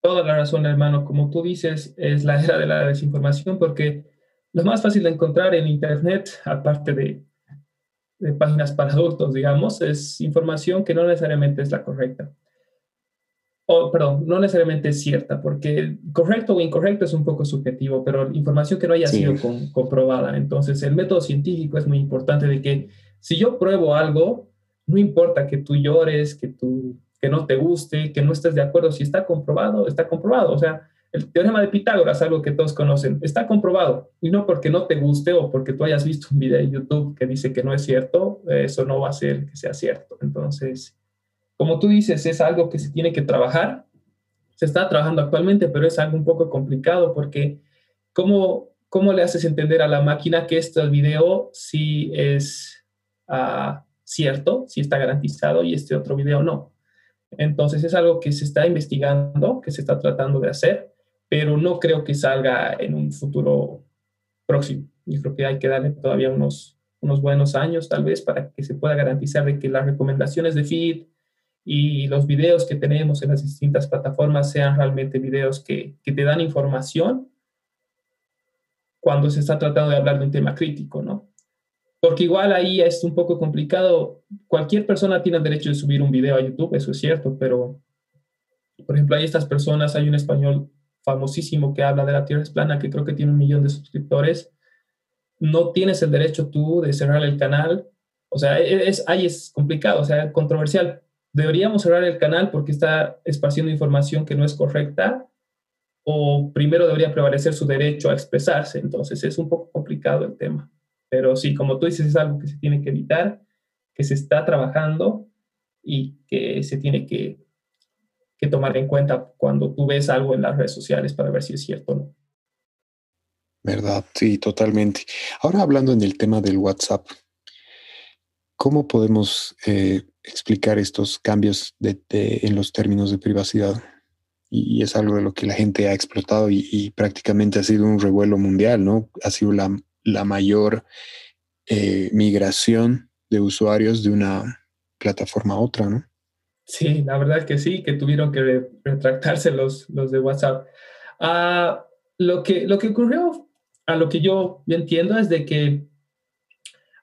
Toda la razón, hermano. Como tú dices, es la era de la desinformación porque lo más fácil de encontrar en Internet, aparte de de páginas para adultos, digamos, es información que no necesariamente es la correcta. O, perdón, no necesariamente es cierta, porque correcto o incorrecto es un poco subjetivo, pero información que no haya sido comprobada. Entonces, el método científico es muy importante de que si yo pruebo algo, no importa que tú llores, que, tú, que no te guste, que no estés de acuerdo, si está comprobado, está comprobado. O sea, el teorema de Pitágoras, algo que todos conocen, está comprobado. Y no porque no te guste o porque tú hayas visto un video de YouTube que dice que no es cierto, eso no va a ser que sea cierto. Entonces, como tú dices, es algo que se tiene que trabajar. Se está trabajando actualmente, pero es algo un poco complicado porque ¿cómo, cómo le haces entender a la máquina que este video sí es ah, cierto, sí está garantizado y este otro video no? Entonces es algo que se está investigando, que se está tratando de hacer pero no creo que salga en un futuro próximo. Yo creo que hay que darle todavía unos, unos buenos años tal vez para que se pueda garantizar de que las recomendaciones de feed y los videos que tenemos en las distintas plataformas sean realmente videos que, que te dan información cuando se está tratando de hablar de un tema crítico, ¿no? Porque igual ahí es un poco complicado. Cualquier persona tiene el derecho de subir un video a YouTube, eso es cierto, pero, por ejemplo, hay estas personas, hay un español famosísimo que habla de la Tierra es plana, que creo que tiene un millón de suscriptores, no tienes el derecho tú de cerrar el canal. O sea, e-, es, ahí es complicado, o sea, controversial. Deberíamos cerrar el canal porque está esparciendo información que no es correcta o primero debería prevalecer su derecho a expresarse. Entonces es un poco complicado el tema. Pero sí, como tú dices, es algo que se tiene que evitar, que se está trabajando y que se tiene que que tomar en cuenta cuando tú ves algo en las redes sociales para ver si es cierto o no. ¿Verdad? Sí, totalmente. Ahora hablando en el tema del WhatsApp, ¿cómo podemos eh, explicar estos cambios en los términos de privacidad? Y, es algo de lo que la gente ha explotado y, prácticamente ha sido un revuelo mundial, ¿no? Ha sido la, mayor eh, migración de usuarios de una plataforma a otra, ¿no? Sí, la verdad que sí, que tuvieron que retractarse los, los de WhatsApp. Ah, lo, que, lo que ocurrió, a lo que yo entiendo, es de que,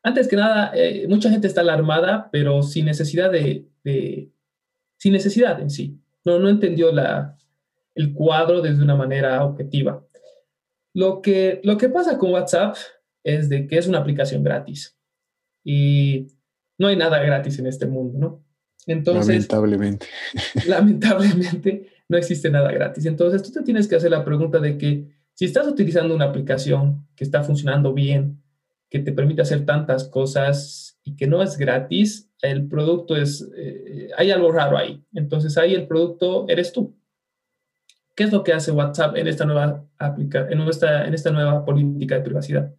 antes que nada, eh, mucha gente está alarmada, pero sin necesidad de, sin necesidad en sí. No, no entendió la, el cuadro desde una manera objetiva. Lo que, lo que pasa con WhatsApp es de que es una aplicación gratis y no hay nada gratis en este mundo, ¿no? Entonces, lamentablemente. Lamentablemente no existe nada gratis. Entonces tú te tienes que hacer la pregunta de que si estás utilizando una aplicación que está funcionando bien, que te permite hacer tantas cosas y que no es gratis, el producto es, eh, hay algo raro ahí. Entonces ahí el producto eres tú. ¿Qué es lo que hace WhatsApp en esta nueva, aplica en esta, en esta nueva política de privacidad?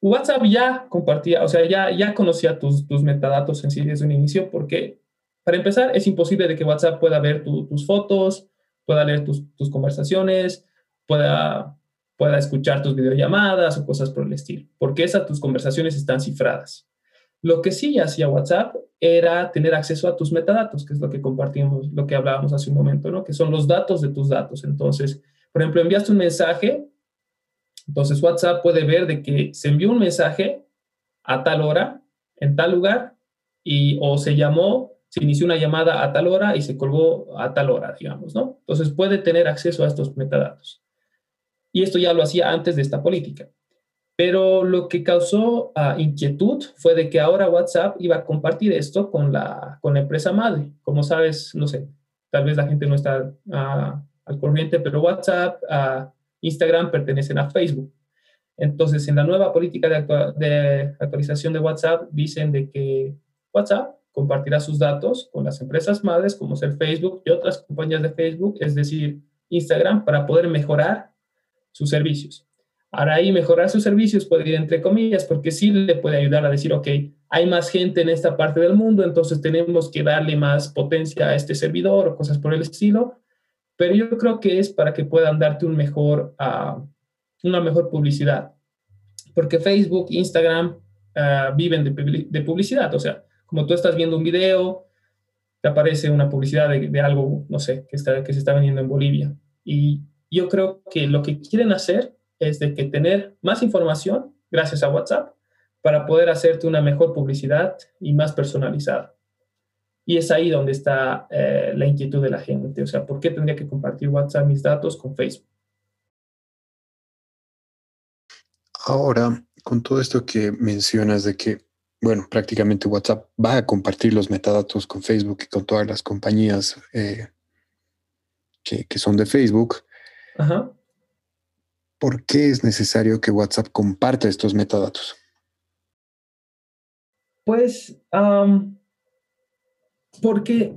WhatsApp ya compartía, o sea, ya, ya conocía tus, tus metadatos en sí desde un inicio, porque para empezar, es imposible de que WhatsApp pueda ver tus fotos, pueda leer tus, tus, conversaciones, pueda, pueda escuchar tus videollamadas o cosas por el estilo, porque esas tus conversaciones están cifradas. Lo que sí hacía WhatsApp era tener acceso a tus metadatos, que es lo que compartimos, lo que hablábamos hace un momento, ¿no? Que son los datos de tus datos. Entonces, por ejemplo, enviaste un mensaje Entonces WhatsApp puede ver de que se envió un mensaje a tal hora, en tal lugar, y o se llamó, se inició una llamada a tal hora y se colgó a tal hora, digamos, ¿no? Entonces puede tener acceso a estos metadatos. Y esto ya lo hacía antes de esta política. Pero lo que causó ah, inquietud fue de que ahora WhatsApp iba a compartir esto con la, con la empresa madre. Como sabes, no sé, tal vez la gente no está ah, al corriente, pero WhatsApp, uh, Instagram pertenecen a Facebook. Entonces, en la nueva política de, actualización de WhatsApp, dicen de que WhatsApp compartirá sus datos con las empresas madres como ser Facebook y otras compañías de Facebook, es decir, Instagram, para poder mejorar sus servicios. Ahora ahí mejorar sus servicios puede ir entre comillas, porque sí le puede ayudar a decir, ok, hay más gente en esta parte del mundo, entonces tenemos que darle más potencia a este servidor o cosas por el estilo, pero yo creo que es para que puedan darte un uh, una mejor publicidad, porque Facebook, Instagram uh, viven de, publicidad, o sea, como tú estás viendo un video, te aparece una publicidad de, de algo, no sé, que, está, que se está vendiendo en Bolivia. Y yo creo que lo que quieren hacer es de que tener más información gracias a WhatsApp para poder hacerte una mejor publicidad y más personalizada. Y es ahí donde está eh, la inquietud de la gente. O sea, ¿por qué tendría que compartir WhatsApp mis datos con Facebook? Ahora, con todo esto que mencionas de que, bueno, prácticamente WhatsApp va a compartir los metadatos con Facebook y con todas las compañías eh, que, que, son de Facebook, Ajá. ¿por qué es necesario que WhatsApp comparta estos metadatos? Pues porque,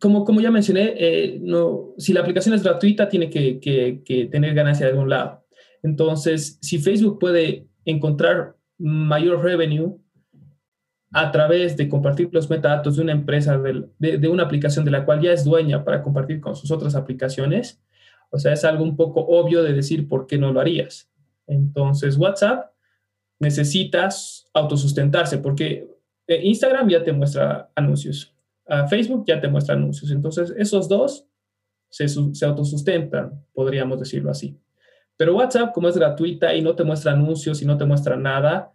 como, como ya mencioné, eh, no, si la aplicación es gratuita, tiene que, que, tener ganancia de algún lado. Entonces, si Facebook puede encontrar mayor revenue a través de compartir los metadatos de una empresa, de, de, una aplicación de la cual ya es dueña para compartir con sus otras aplicaciones, o sea, es algo un poco obvio de decir por qué no lo harías. Entonces, WhatsApp necesitas autosustentarse porque eh, Instagram ya te muestra anuncios, Facebook ya te muestra anuncios. Entonces, esos dos se, se autosustentan, podríamos decirlo así. Pero WhatsApp, como es gratuita y no te muestra anuncios y no te muestra nada,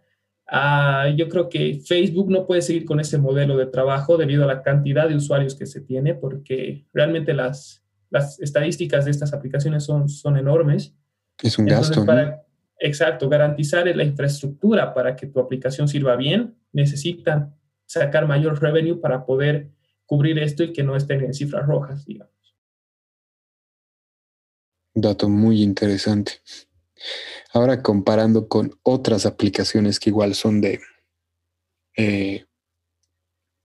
ah, yo creo que Facebook no puede seguir con ese modelo de trabajo debido a la cantidad de usuarios que se tiene, porque realmente las, las estadísticas de estas aplicaciones son, son enormes. Es un gasto. Para, Exacto, garantizar la infraestructura para que tu aplicación sirva bien, necesitan sacar mayor revenue para poder cubrir esto y que no estén en cifras rojas, digamos. Dato muy interesante. Ahora comparando con otras aplicaciones que igual son de eh,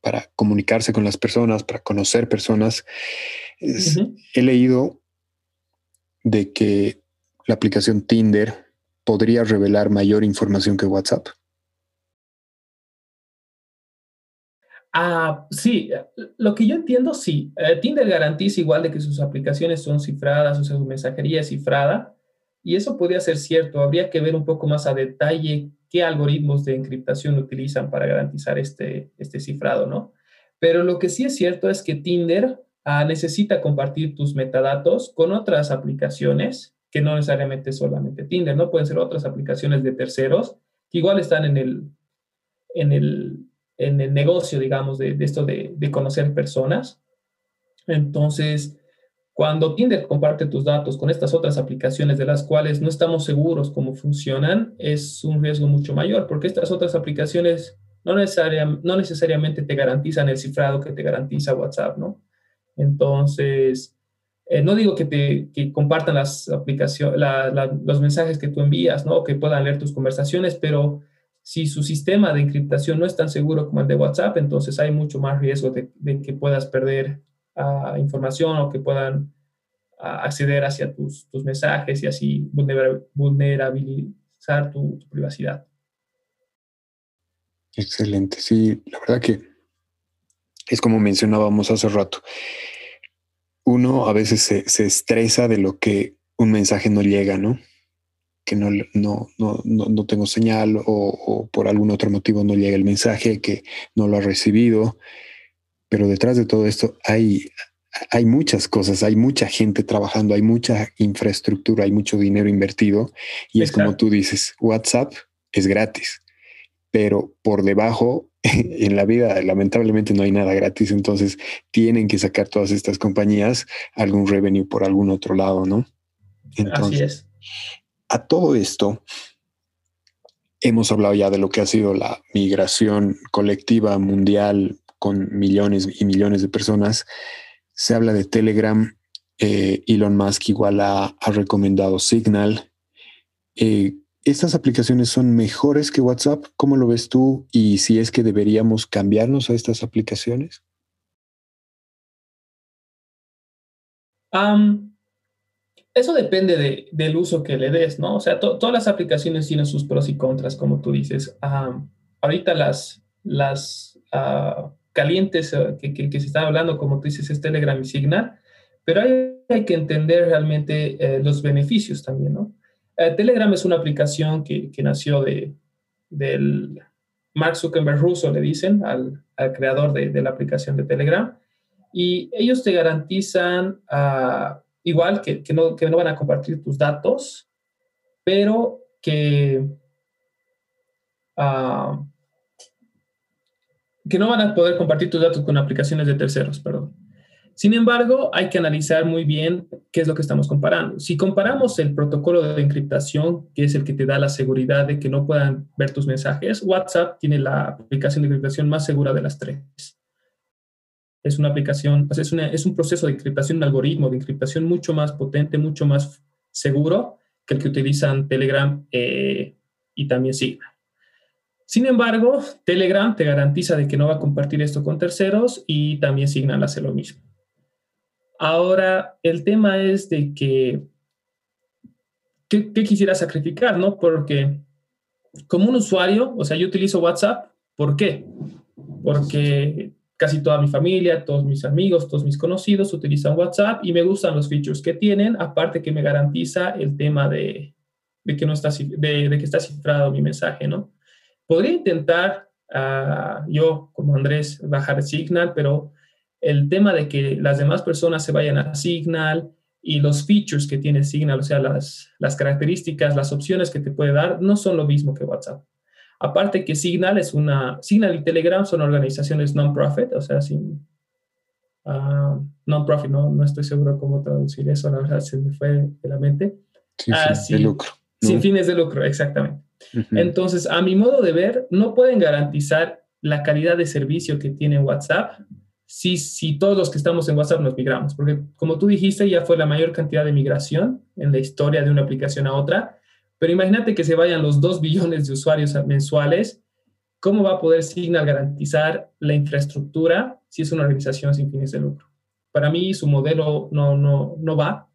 para comunicarse con las personas, para conocer personas. He leído de que la aplicación Tinder podría revelar mayor información que WhatsApp. Ah, sí, lo que yo entiendo, sí. Eh, Tinder garantiza igual de que sus aplicaciones son cifradas, o sea, su mensajería es cifrada, y eso podría ser cierto. Habría que ver un poco más a detalle qué algoritmos de encriptación utilizan para garantizar este, este cifrado, ¿no? Pero lo que sí es cierto es que Tinder ah, necesita compartir tus metadatos con otras aplicaciones, que no necesariamente solamente Tinder, ¿no? Pueden ser otras aplicaciones de terceros que igual están en el, en el, en el negocio, digamos, de, de esto de, de conocer personas. Entonces, cuando Tinder comparte tus datos con estas otras aplicaciones de las cuales no estamos seguros cómo funcionan, es un riesgo mucho mayor, porque estas otras aplicaciones no, no necesariamente te garantizan el cifrado que te garantiza WhatsApp, ¿no? Entonces, eh, no digo que te que compartan las aplicaciones, los mensajes que tú envías, ¿no? Que puedan leer tus conversaciones, pero si su sistema de encriptación no es tan seguro como el de WhatsApp, entonces hay mucho más riesgo de, que puedas perder información o que puedan acceder hacia tus, tus, mensajes y así vulnerabilizar tu, privacidad. Excelente, sí, la verdad que es como mencionábamos hace rato. Uno a veces se, se estresa de lo que un mensaje no llega, ¿no? Que no, no, no, no, tengo señal o, o, por algún otro motivo no llega el mensaje, que no lo ha recibido. Pero detrás de todo esto hay, hay muchas cosas, hay mucha gente trabajando, hay mucha infraestructura, hay mucho dinero invertido y es como tú dices, WhatsApp es gratis, pero por debajo en la vida lamentablemente no hay nada gratis, entonces tienen que sacar todas estas compañías algún revenue por algún otro lado, ¿no? Así es. A todo esto, hemos hablado ya de lo que ha sido la migración colectiva mundial con millones y millones de personas. Se habla de Telegram. Eh, Elon Musk igual ha, recomendado Signal. Eh, ¿Estas aplicaciones son mejores que WhatsApp? ¿Cómo lo ves tú? Y si es que deberíamos cambiarnos a estas aplicaciones. Eso depende del uso que le des, ¿no? O sea, todas las aplicaciones tienen sus pros y contras, como tú dices. ahorita las, las uh, calientes eh, que, se están hablando, como tú dices, es Telegram y Signal, pero hay, hay que entender realmente eh, los beneficios también, ¿no? Eh, Telegram es una aplicación que, que, nació de, del Mark Zuckerberg ruso, le dicen, al, al creador de, de, la aplicación de Telegram, y ellos te garantizan, uh, igual, que, que, no, que no van a compartir tus datos, pero que... Uh, que no van a poder compartir tus datos con aplicaciones de terceros, perdón. Sin embargo, hay que analizar muy bien qué es lo que estamos comparando. Si comparamos el protocolo de encriptación, que es el que te da la seguridad de que no puedan ver tus mensajes, WhatsApp tiene la aplicación de encriptación más segura de las tres. Es una aplicación, es, es un proceso de encriptación, un algoritmo de encriptación mucho más potente, mucho más seguro que el que utilizan Telegram eh, y también Signal. Sin embargo, Telegram te garantiza de que no va a compartir esto con terceros y también Signal hace lo mismo. Ahora, el tema es de que, ¿qué, quisiera sacrificar? ¿no? Porque como un usuario, o sea, yo utilizo WhatsApp, ¿por qué? Porque casi toda mi familia, todos mis amigos, todos mis conocidos utilizan WhatsApp y me gustan los features que tienen, aparte que me garantiza el tema de, que, no está, de que está cifrado mi mensaje, ¿no? Podría intentar uh, yo, como Andrés, bajar Signal, pero el tema de que las demás personas se vayan a Signal y los features que tiene Signal, o sea, las, las características, las opciones que te puede dar, no son lo mismo que WhatsApp. Aparte que Signal es una, Signal y Telegram son organizaciones non-profit, o sea, sin, uh, non-profit, no, no estoy seguro cómo traducir eso, la verdad se me fue de la mente. Sin ah, fines de lucro. Sin fines de lucro, exactamente. Entonces, a mi modo de ver, no pueden garantizar la calidad de servicio que tiene WhatsApp si, si todos los que estamos en WhatsApp nos migramos, porque como tú dijiste, ya fue la mayor cantidad de migración en la historia de una aplicación a otra, pero imagínate que se vayan los 2 billones de usuarios mensuales, ¿cómo va a poder Signal garantizar la infraestructura si es una organización sin fines de lucro? Para mí su modelo no, no, no va,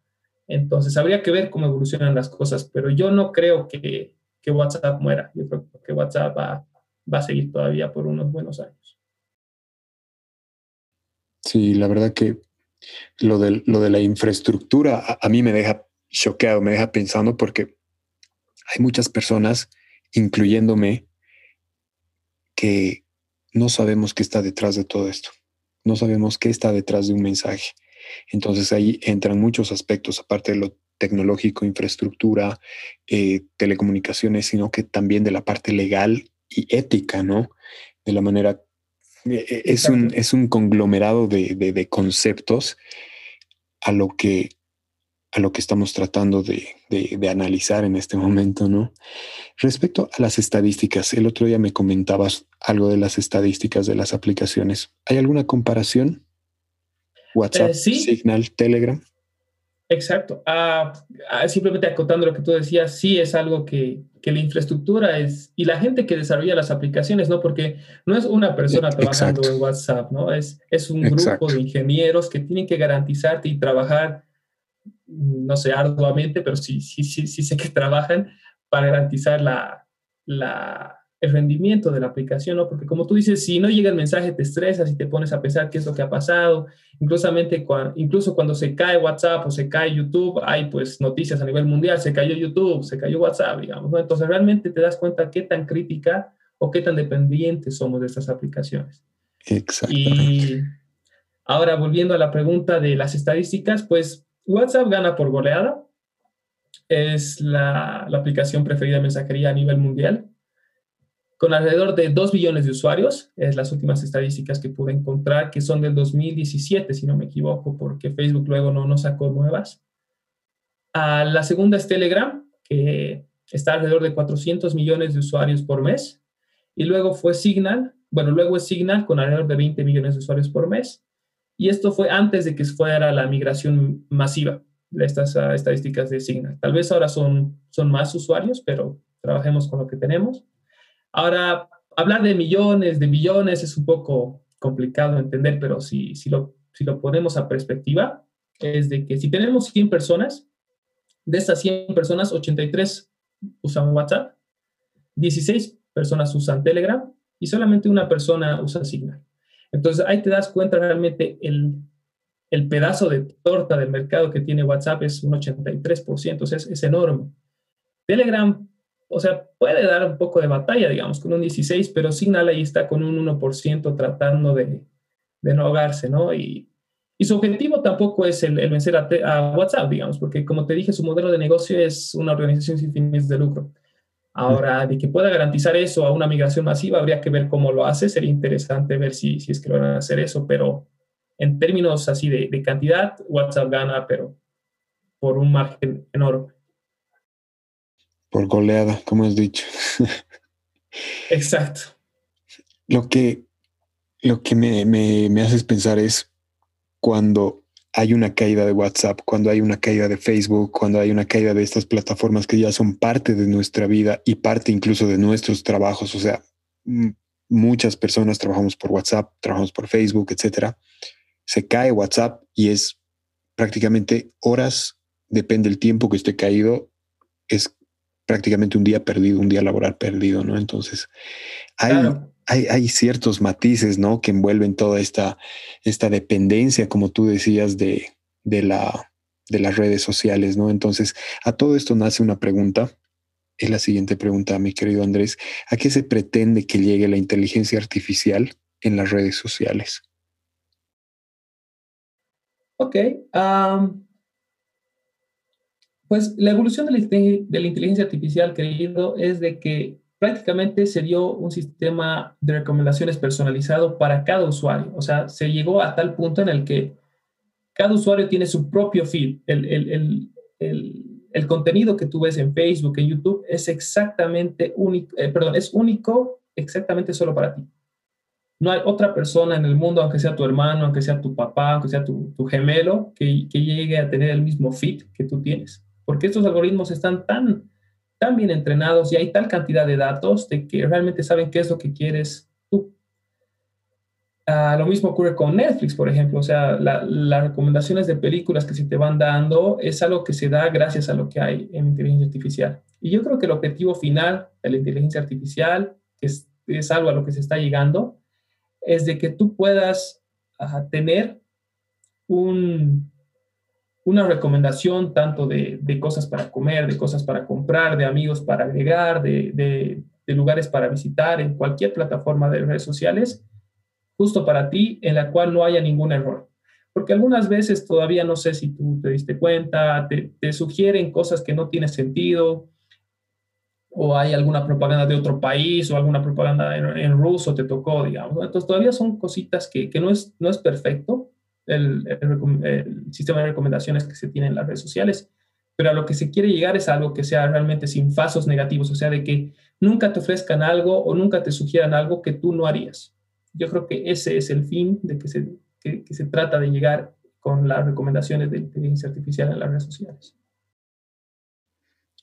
entonces habría que ver cómo evolucionan las cosas, pero yo no creo que que WhatsApp muera. Yo creo que WhatsApp va, a seguir todavía por unos buenos años. Sí, la verdad que lo de, lo de la infraestructura a, mí me deja choqueado, me deja pensando porque hay muchas personas, incluyéndome, que no sabemos qué está detrás de todo esto. No sabemos qué está detrás de un mensaje. Entonces ahí entran muchos aspectos, aparte de lo tecnológico, infraestructura, eh, telecomunicaciones, sino que también de la parte legal y ética, ¿no? De la manera, eh, eh, es, un, es un conglomerado de, conceptos a lo que a lo que estamos tratando de, de, analizar en este momento, ¿no? Respecto a las estadísticas, el otro día me comentabas algo de las estadísticas de las aplicaciones. ¿Hay alguna comparación? WhatsApp, Signal, Telegram. Exacto. Ah, ah, simplemente acotando lo que tú decías, sí es algo que, que, la infraestructura es, y la gente que desarrolla las aplicaciones, ¿no? Porque no es una persona trabajando en WhatsApp, ¿no? Es, es un grupo de ingenieros que tienen que garantizarte y trabajar, no sé, arduamente, pero sí, sí, sí, sí sé que trabajan para garantizar la, la el rendimiento de la aplicación, ¿no? Porque como tú dices, si no llega el mensaje te estresas y te pones a pensar qué es lo que ha pasado. Incluso, incluso cuando se cae WhatsApp o se cae YouTube, hay pues noticias a nivel mundial, se cayó YouTube, se cayó WhatsApp, digamos, ¿no? Entonces realmente te das cuenta qué tan crítica o qué tan dependientes somos de estas aplicaciones. Exacto. Y Ahora, volviendo a la pregunta de las estadísticas, pues WhatsApp gana por goleada. Es la, aplicación preferida de mensajería a nivel mundial con alrededor de 2 billones de usuarios, es las últimas estadísticas que pude encontrar, que son del 2017, si no me equivoco, porque Facebook luego no, no sacó nuevas. A la segunda es Telegram, que está alrededor de 400 millones de usuarios por mes. Y luego fue Signal, bueno, luego es Signal con alrededor de 20 millones de usuarios por mes. Y esto fue antes de que fuera la migración masiva de estas uh, estadísticas de Signal. Tal vez ahora son, son más usuarios, pero trabajemos con lo que tenemos. Ahora, hablar de millones, de billones es un poco complicado de entender, pero si, si, lo, si lo ponemos a perspectiva, es de que si tenemos 100 personas, de estas 100 personas, 83 usan WhatsApp, 16 personas usan Telegram y solamente una persona usa Signal. Entonces ahí te das cuenta realmente el, el pedazo de torta del mercado que tiene WhatsApp es un 83%, o sea, es, es enorme. Telegram o sea, puede dar un poco de batalla, digamos, con un 16, pero Signal ahí está con un 1% tratando de, de no ahogarse, ¿no? Y, y, su objetivo tampoco es el, vencer a, WhatsApp, digamos, porque como te dije, su modelo de negocio es una organización sin fines de lucro. Ahora, de que pueda garantizar eso a una migración masiva, habría que ver cómo lo hace. Sería interesante ver si, si es que van a hacer eso, pero en términos así de, de cantidad, WhatsApp gana, pero por un margen enorme. Por goleada, como has dicho. Exacto. Lo que, lo que me, me, me haces pensar es cuando hay una caída de WhatsApp, cuando hay una caída de Facebook, cuando hay una caída de estas plataformas que ya son parte de nuestra vida y parte incluso de nuestros trabajos. O sea, muchas personas trabajamos por WhatsApp, trabajamos por Facebook, etcétera. Se cae WhatsApp y es prácticamente horas, depende del tiempo que esté caído, es prácticamente un día perdido, un día laboral perdido, ¿no? Entonces, hay, hay, ciertos matices, ¿no? Que envuelven toda esta, esta dependencia, como tú decías, de, de, la, de las redes sociales, ¿no? Entonces, a todo esto nace una pregunta. Es la siguiente pregunta, mi querido Andrés. ¿A qué se pretende que llegue la inteligencia artificial en las redes sociales? Ok. Pues la evolución de la, inteligencia artificial, querido, es de que prácticamente se dio un sistema de recomendaciones personalizado para cada usuario. O sea, se llegó a tal punto en el que cada usuario tiene su propio feed. El, el, el, el contenido que tú ves en Facebook, en YouTube, es exactamente único, eh, perdón, es único exactamente solo para ti. No hay otra persona en el mundo, aunque sea tu hermano, aunque sea tu papá, aunque sea tu, tu gemelo, que, que llegue a tener el mismo feed que tú tienes porque estos algoritmos están tan, tan bien entrenados y hay tal cantidad de datos de que realmente saben qué es lo que quieres tú. Ah, lo mismo ocurre con Netflix, por ejemplo, o sea, las recomendaciones de películas que se te van dando es algo que se da gracias a lo que hay en inteligencia artificial. Y yo creo que el objetivo final de la inteligencia artificial, que es, es algo a lo que se está llegando, es de que tú puedas tener un, una recomendación tanto de, cosas para comer, de cosas para comprar, de amigos para agregar, de, lugares para visitar en cualquier plataforma de redes sociales, justo para ti, en la cual no haya ningún error. Porque algunas veces todavía no sé si tú te diste cuenta, te, sugieren cosas que no tienen sentido, o hay alguna propaganda de otro país, o alguna propaganda en, ruso te tocó, digamos. Entonces todavía son cositas que, que no, es, no es perfecto, el, sistema de recomendaciones que se tiene en las redes sociales, pero a lo que se quiere llegar es algo que sea realmente sin falsos negativos, o sea, de que nunca te ofrezcan algo o nunca te sugieran algo que tú no harías. Yo creo que ese es el fin de que se, que, se trata de llegar con las recomendaciones de inteligencia artificial en las redes sociales.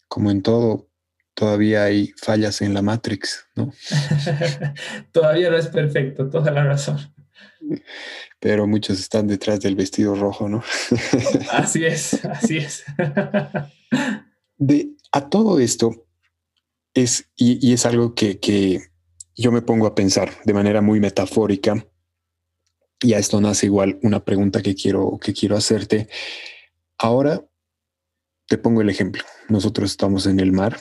Como en todo, todavía hay fallas en la Matrix, ¿no? todavía no es perfecto, toda la razón pero muchos están detrás del vestido rojo, ¿no? así es, así es. De, a todo esto es, y, es algo que, que, yo me pongo a pensar de manera muy metafórica, y a esto nace igual una pregunta que quiero, que quiero hacerte. Ahora te pongo el ejemplo. Nosotros estamos en el mar,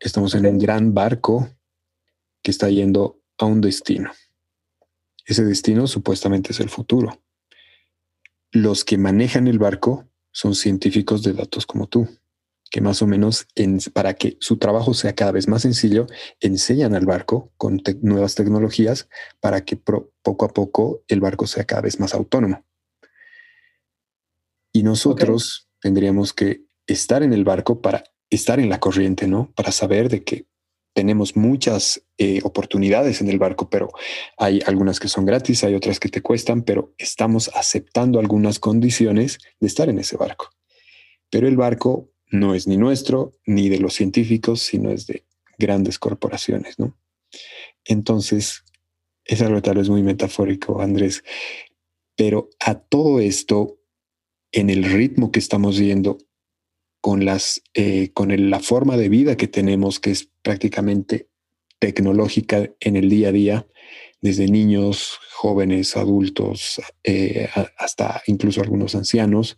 estamos en un gran barco que está yendo a un destino ese destino supuestamente es el futuro. los que manejan el barco son científicos de datos como tú, que más o menos para que su trabajo sea cada vez más sencillo, enseñan al barco con nuevas tecnologías para que poco a poco el barco sea cada vez más autónomo. Y nosotros tendríamos que estar en el barco para estar en la corriente, ¿no? Para saber de que tenemos muchas eh, oportunidades en el barco, pero hay algunas que son gratis, hay otras que te cuestan, pero estamos aceptando algunas condiciones de estar en ese barco. Pero el barco no es ni nuestro ni de los científicos, sino es de grandes corporaciones, ¿no? Entonces, es algo tal vez muy metafórico, Andrés, pero a todo esto, en el ritmo que estamos viendo, con, las, eh, con la forma de vida que tenemos, que es prácticamente tecnológica en el día a día, desde niños, jóvenes, adultos, eh, hasta incluso algunos ancianos.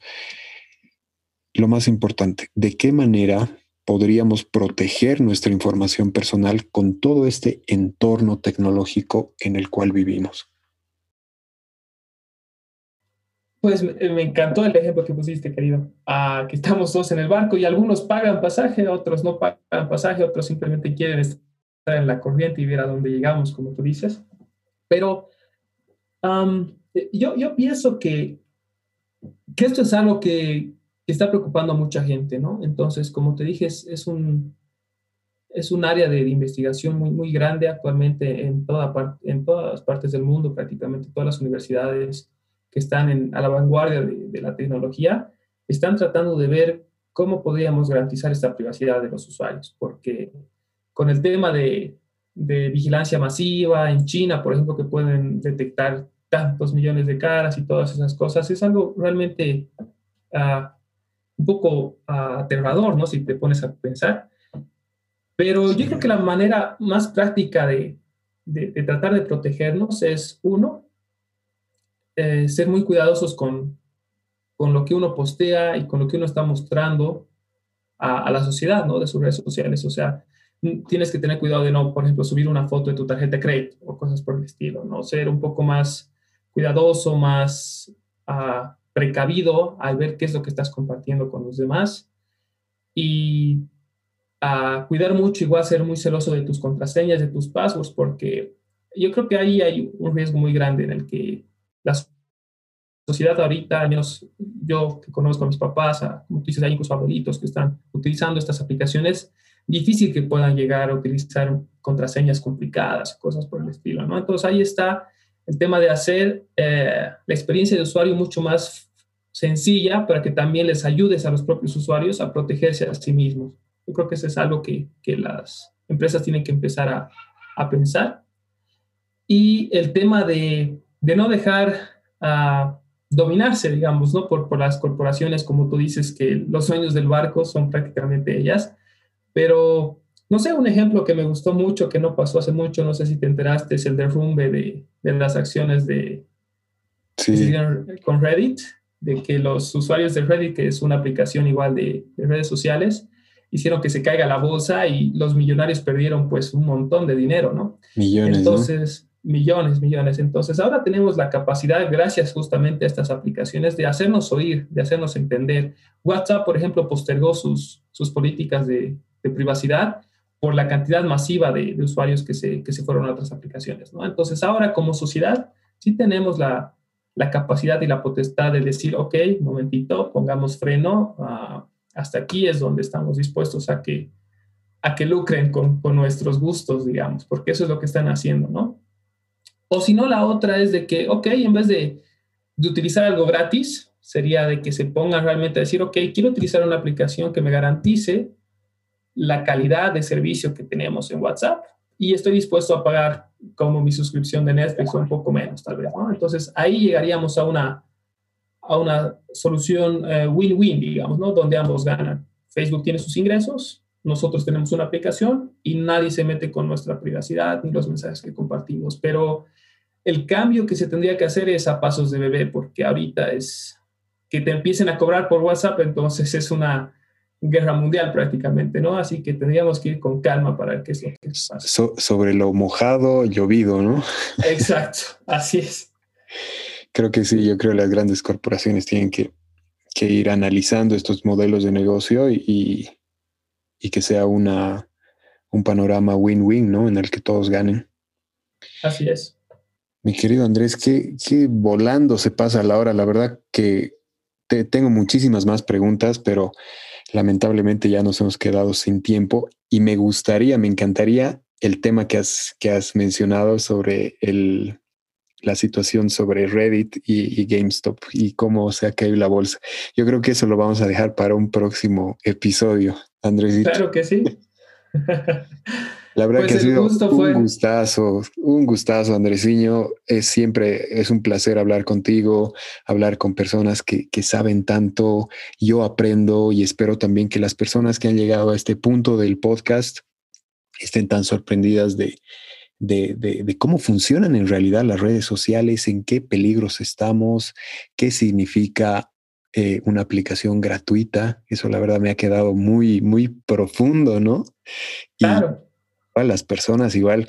Lo más importante, ¿de qué manera podríamos proteger nuestra información personal con todo este entorno tecnológico en el cual vivimos? Pues me encantó el ejemplo que pusiste, querido. Ah, que estamos dos en el barco y algunos pagan pasaje, otros no pagan pasaje, otros simplemente quieren estar en la corriente y ver a dónde llegamos, como tú dices. Pero yo, yo pienso que, que esto es algo que, que, está preocupando a mucha gente, ¿no? Entonces, como te dije, es, es un, es un área de, investigación muy, muy grande actualmente en, toda parte, en todas partes del mundo, prácticamente todas las universidades que están a la vanguardia de, la tecnología, están tratando de ver cómo podríamos garantizar esta privacidad de los usuarios, porque con el tema de, vigilancia masiva en China, por ejemplo, que pueden detectar tantos millones de caras y todas esas cosas, es algo realmente ah, un poco aterrador, ¿no? Si te pones a pensar. Pero yo creo que la manera más práctica de, de tratar de protegernos es, uno, eh, ser muy cuidadosos con, con lo que uno postea y con lo que uno está mostrando a, la sociedad, ¿no? De sus redes sociales. O sea, tienes que tener cuidado de no, por ejemplo, subir una foto de tu tarjeta de crédito o cosas por el estilo, ¿no? Ser un poco más cuidadoso, más uh, precavido al ver qué es lo que estás compartiendo con los demás y a cuidar mucho, igual ser muy celoso de tus contraseñas, de tus passwords, porque yo creo que ahí hay un riesgo muy grande en el que la sociedad ahorita, al menos yo que conozco a mis papás, a, como tú dices, hay incluso que están utilizando estas aplicaciones, difícil que puedan llegar a utilizar contraseñas complicadas, cosas por el estilo, ¿no? Entonces ahí está el tema de hacer eh, la experiencia de usuario mucho más sencilla para que también les ayudes a los propios usuarios a protegerse a sí mismos. Yo creo que eso es algo que, que las empresas tienen que empezar a, a pensar. Y el tema de de no dejar a dominarse, digamos, ¿no? Por, por las corporaciones, como tú dices, que los sueños del barco son prácticamente ellas. Pero, no sé, un ejemplo que me gustó mucho, que no pasó hace mucho, no sé si te enteraste, es el derrumbe de, de las acciones de, sí. con Reddit, de que los usuarios de Reddit, que es una aplicación igual de, de redes sociales, hicieron que se caiga la bolsa y los millonarios perdieron pues un montón de dinero, ¿no? Millones. Entonces, millones, millones. Entonces, ahora tenemos la capacidad, gracias justamente a estas aplicaciones, de hacernos oír, de hacernos entender. WhatsApp, por ejemplo, postergó sus, sus políticas de, privacidad por la cantidad masiva de, usuarios que se, que se fueron a otras aplicaciones. ¿no? Entonces, ahora como sociedad, sí tenemos la, la capacidad y la potestad de decir, ok, momentito, pongamos freno, ah, hasta aquí es donde estamos dispuestos a que, a que lucren con, con nuestros gustos, digamos, porque eso es lo que están haciendo, ¿no? O si no, la otra es de que, ok, en vez de, utilizar algo gratis, sería de que se pongan realmente a decir, ok, quiero utilizar una aplicación que me garantice la calidad de servicio que tenemos en WhatsApp y estoy dispuesto a pagar como mi suscripción de Netflix o un poco menos, tal vez, ¿no? Entonces, ahí llegaríamos a una, a una solución eh, win-win, digamos, ¿no? Donde ambos ganan. Facebook tiene sus ingresos, nosotros tenemos una aplicación y nadie se mete con nuestra privacidad ni los mensajes que compartimos, pero el cambio que se tendría que hacer es a pasos de bebé, porque ahorita es que te empiecen a cobrar por WhatsApp, entonces es una guerra mundial prácticamente, ¿no? Así que tendríamos que ir con calma para que es lo que pasa. sobre lo mojado, llovido, ¿no? Exacto, así es. creo que sí, yo creo que las grandes corporaciones tienen que, ir analizando estos modelos de negocio y, y que sea una, un panorama win-win, ¿no? En el que todos ganen. Así es. Mi querido Andrés, qué, qué volando se pasa la hora. La verdad que te, tengo muchísimas más preguntas, pero lamentablemente ya nos hemos quedado sin tiempo y me gustaría, me encantaría el tema que has, que has mencionado sobre el, la situación sobre Reddit y, GameStop y cómo se ha caído la bolsa. Yo creo que eso lo vamos a dejar para un próximo episodio, Andrés. Claro que sí. La verdad pues que ha sido un gustazo, un gustazo, Andresiño. Es siempre, es un placer hablar contigo, hablar con personas que, que, saben tanto. Yo aprendo y espero también que las personas que han llegado a este punto del podcast estén tan sorprendidas de, de, de, cómo funcionan en realidad las redes sociales, en qué peligros estamos, qué significa eh, una aplicación gratuita. Eso la verdad me ha quedado muy, muy profundo, ¿no? Claro. Las personas igual.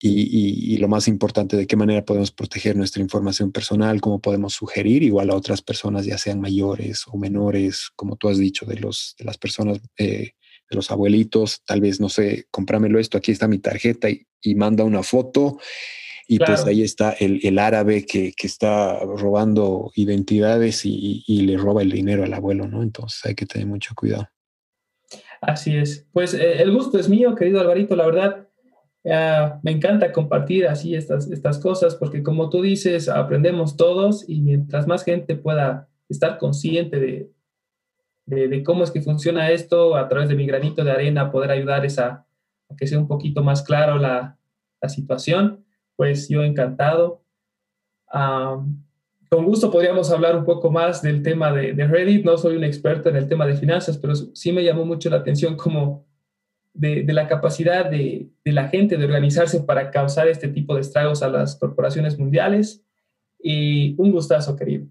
Y, y, lo más importante, de qué manera podemos proteger nuestra información personal, cómo podemos sugerir igual a otras personas, ya sean mayores o menores, como tú has dicho, de, los, de las personas eh, de los abuelitos, tal vez, no sé, cómpramelo esto, aquí está mi tarjeta y, manda una foto y pues ahí está el, árabe que, está robando identidades y, le roba el dinero al abuelo, ¿no? Entonces hay que tener mucho cuidado. Así es. Pues eh, el gusto es mío, querido Alvarito, la verdad. Ah, me encanta compartir así estas, estas cosas porque como tú dices, aprendemos todos y mientras más gente pueda estar consciente de, de, cómo es que funciona esto, a través de mi granito de arena, poder ayudar a que sea un poquito más claro la, la situación, pues yo encantado. Con gusto podríamos hablar un poco más del tema de, de, Reddit. No soy un experto en el tema de finanzas, pero sí me llamó mucho la atención como de, la capacidad de, la gente de organizarse para causar este tipo de estragos a las corporaciones mundiales. Y un gustazo, querido.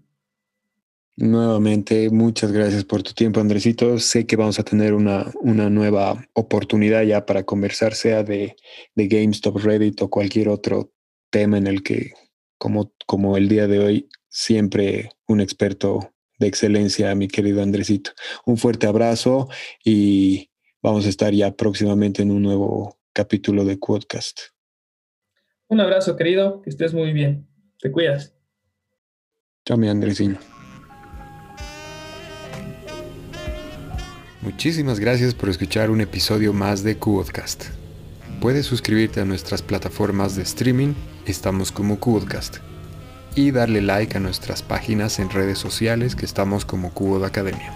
Nuevamente, muchas gracias por tu tiempo, Andresito. Sé que vamos a tener una, nueva oportunidad ya para conversar, sea de, de, GameStop, Reddit o cualquier otro tema en el que, como el día de hoy, siempre un experto de excelencia, mi querido Andresito. Un fuerte abrazo y vamos a estar ya próximamente en un nuevo capítulo de podcast. Un abrazo, querido, que estés muy bien. Te cuidas. Chao, mi Andresino. Muchísimas gracias por escuchar un episodio más de Qodcast. Puedes suscribirte a nuestras plataformas de streaming, estamos como Qodcast, y darle like a nuestras páginas en redes sociales que estamos como Qod Academia.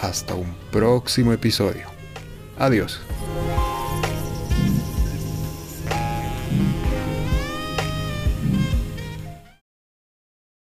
Hasta un próximo episodio. Adiós.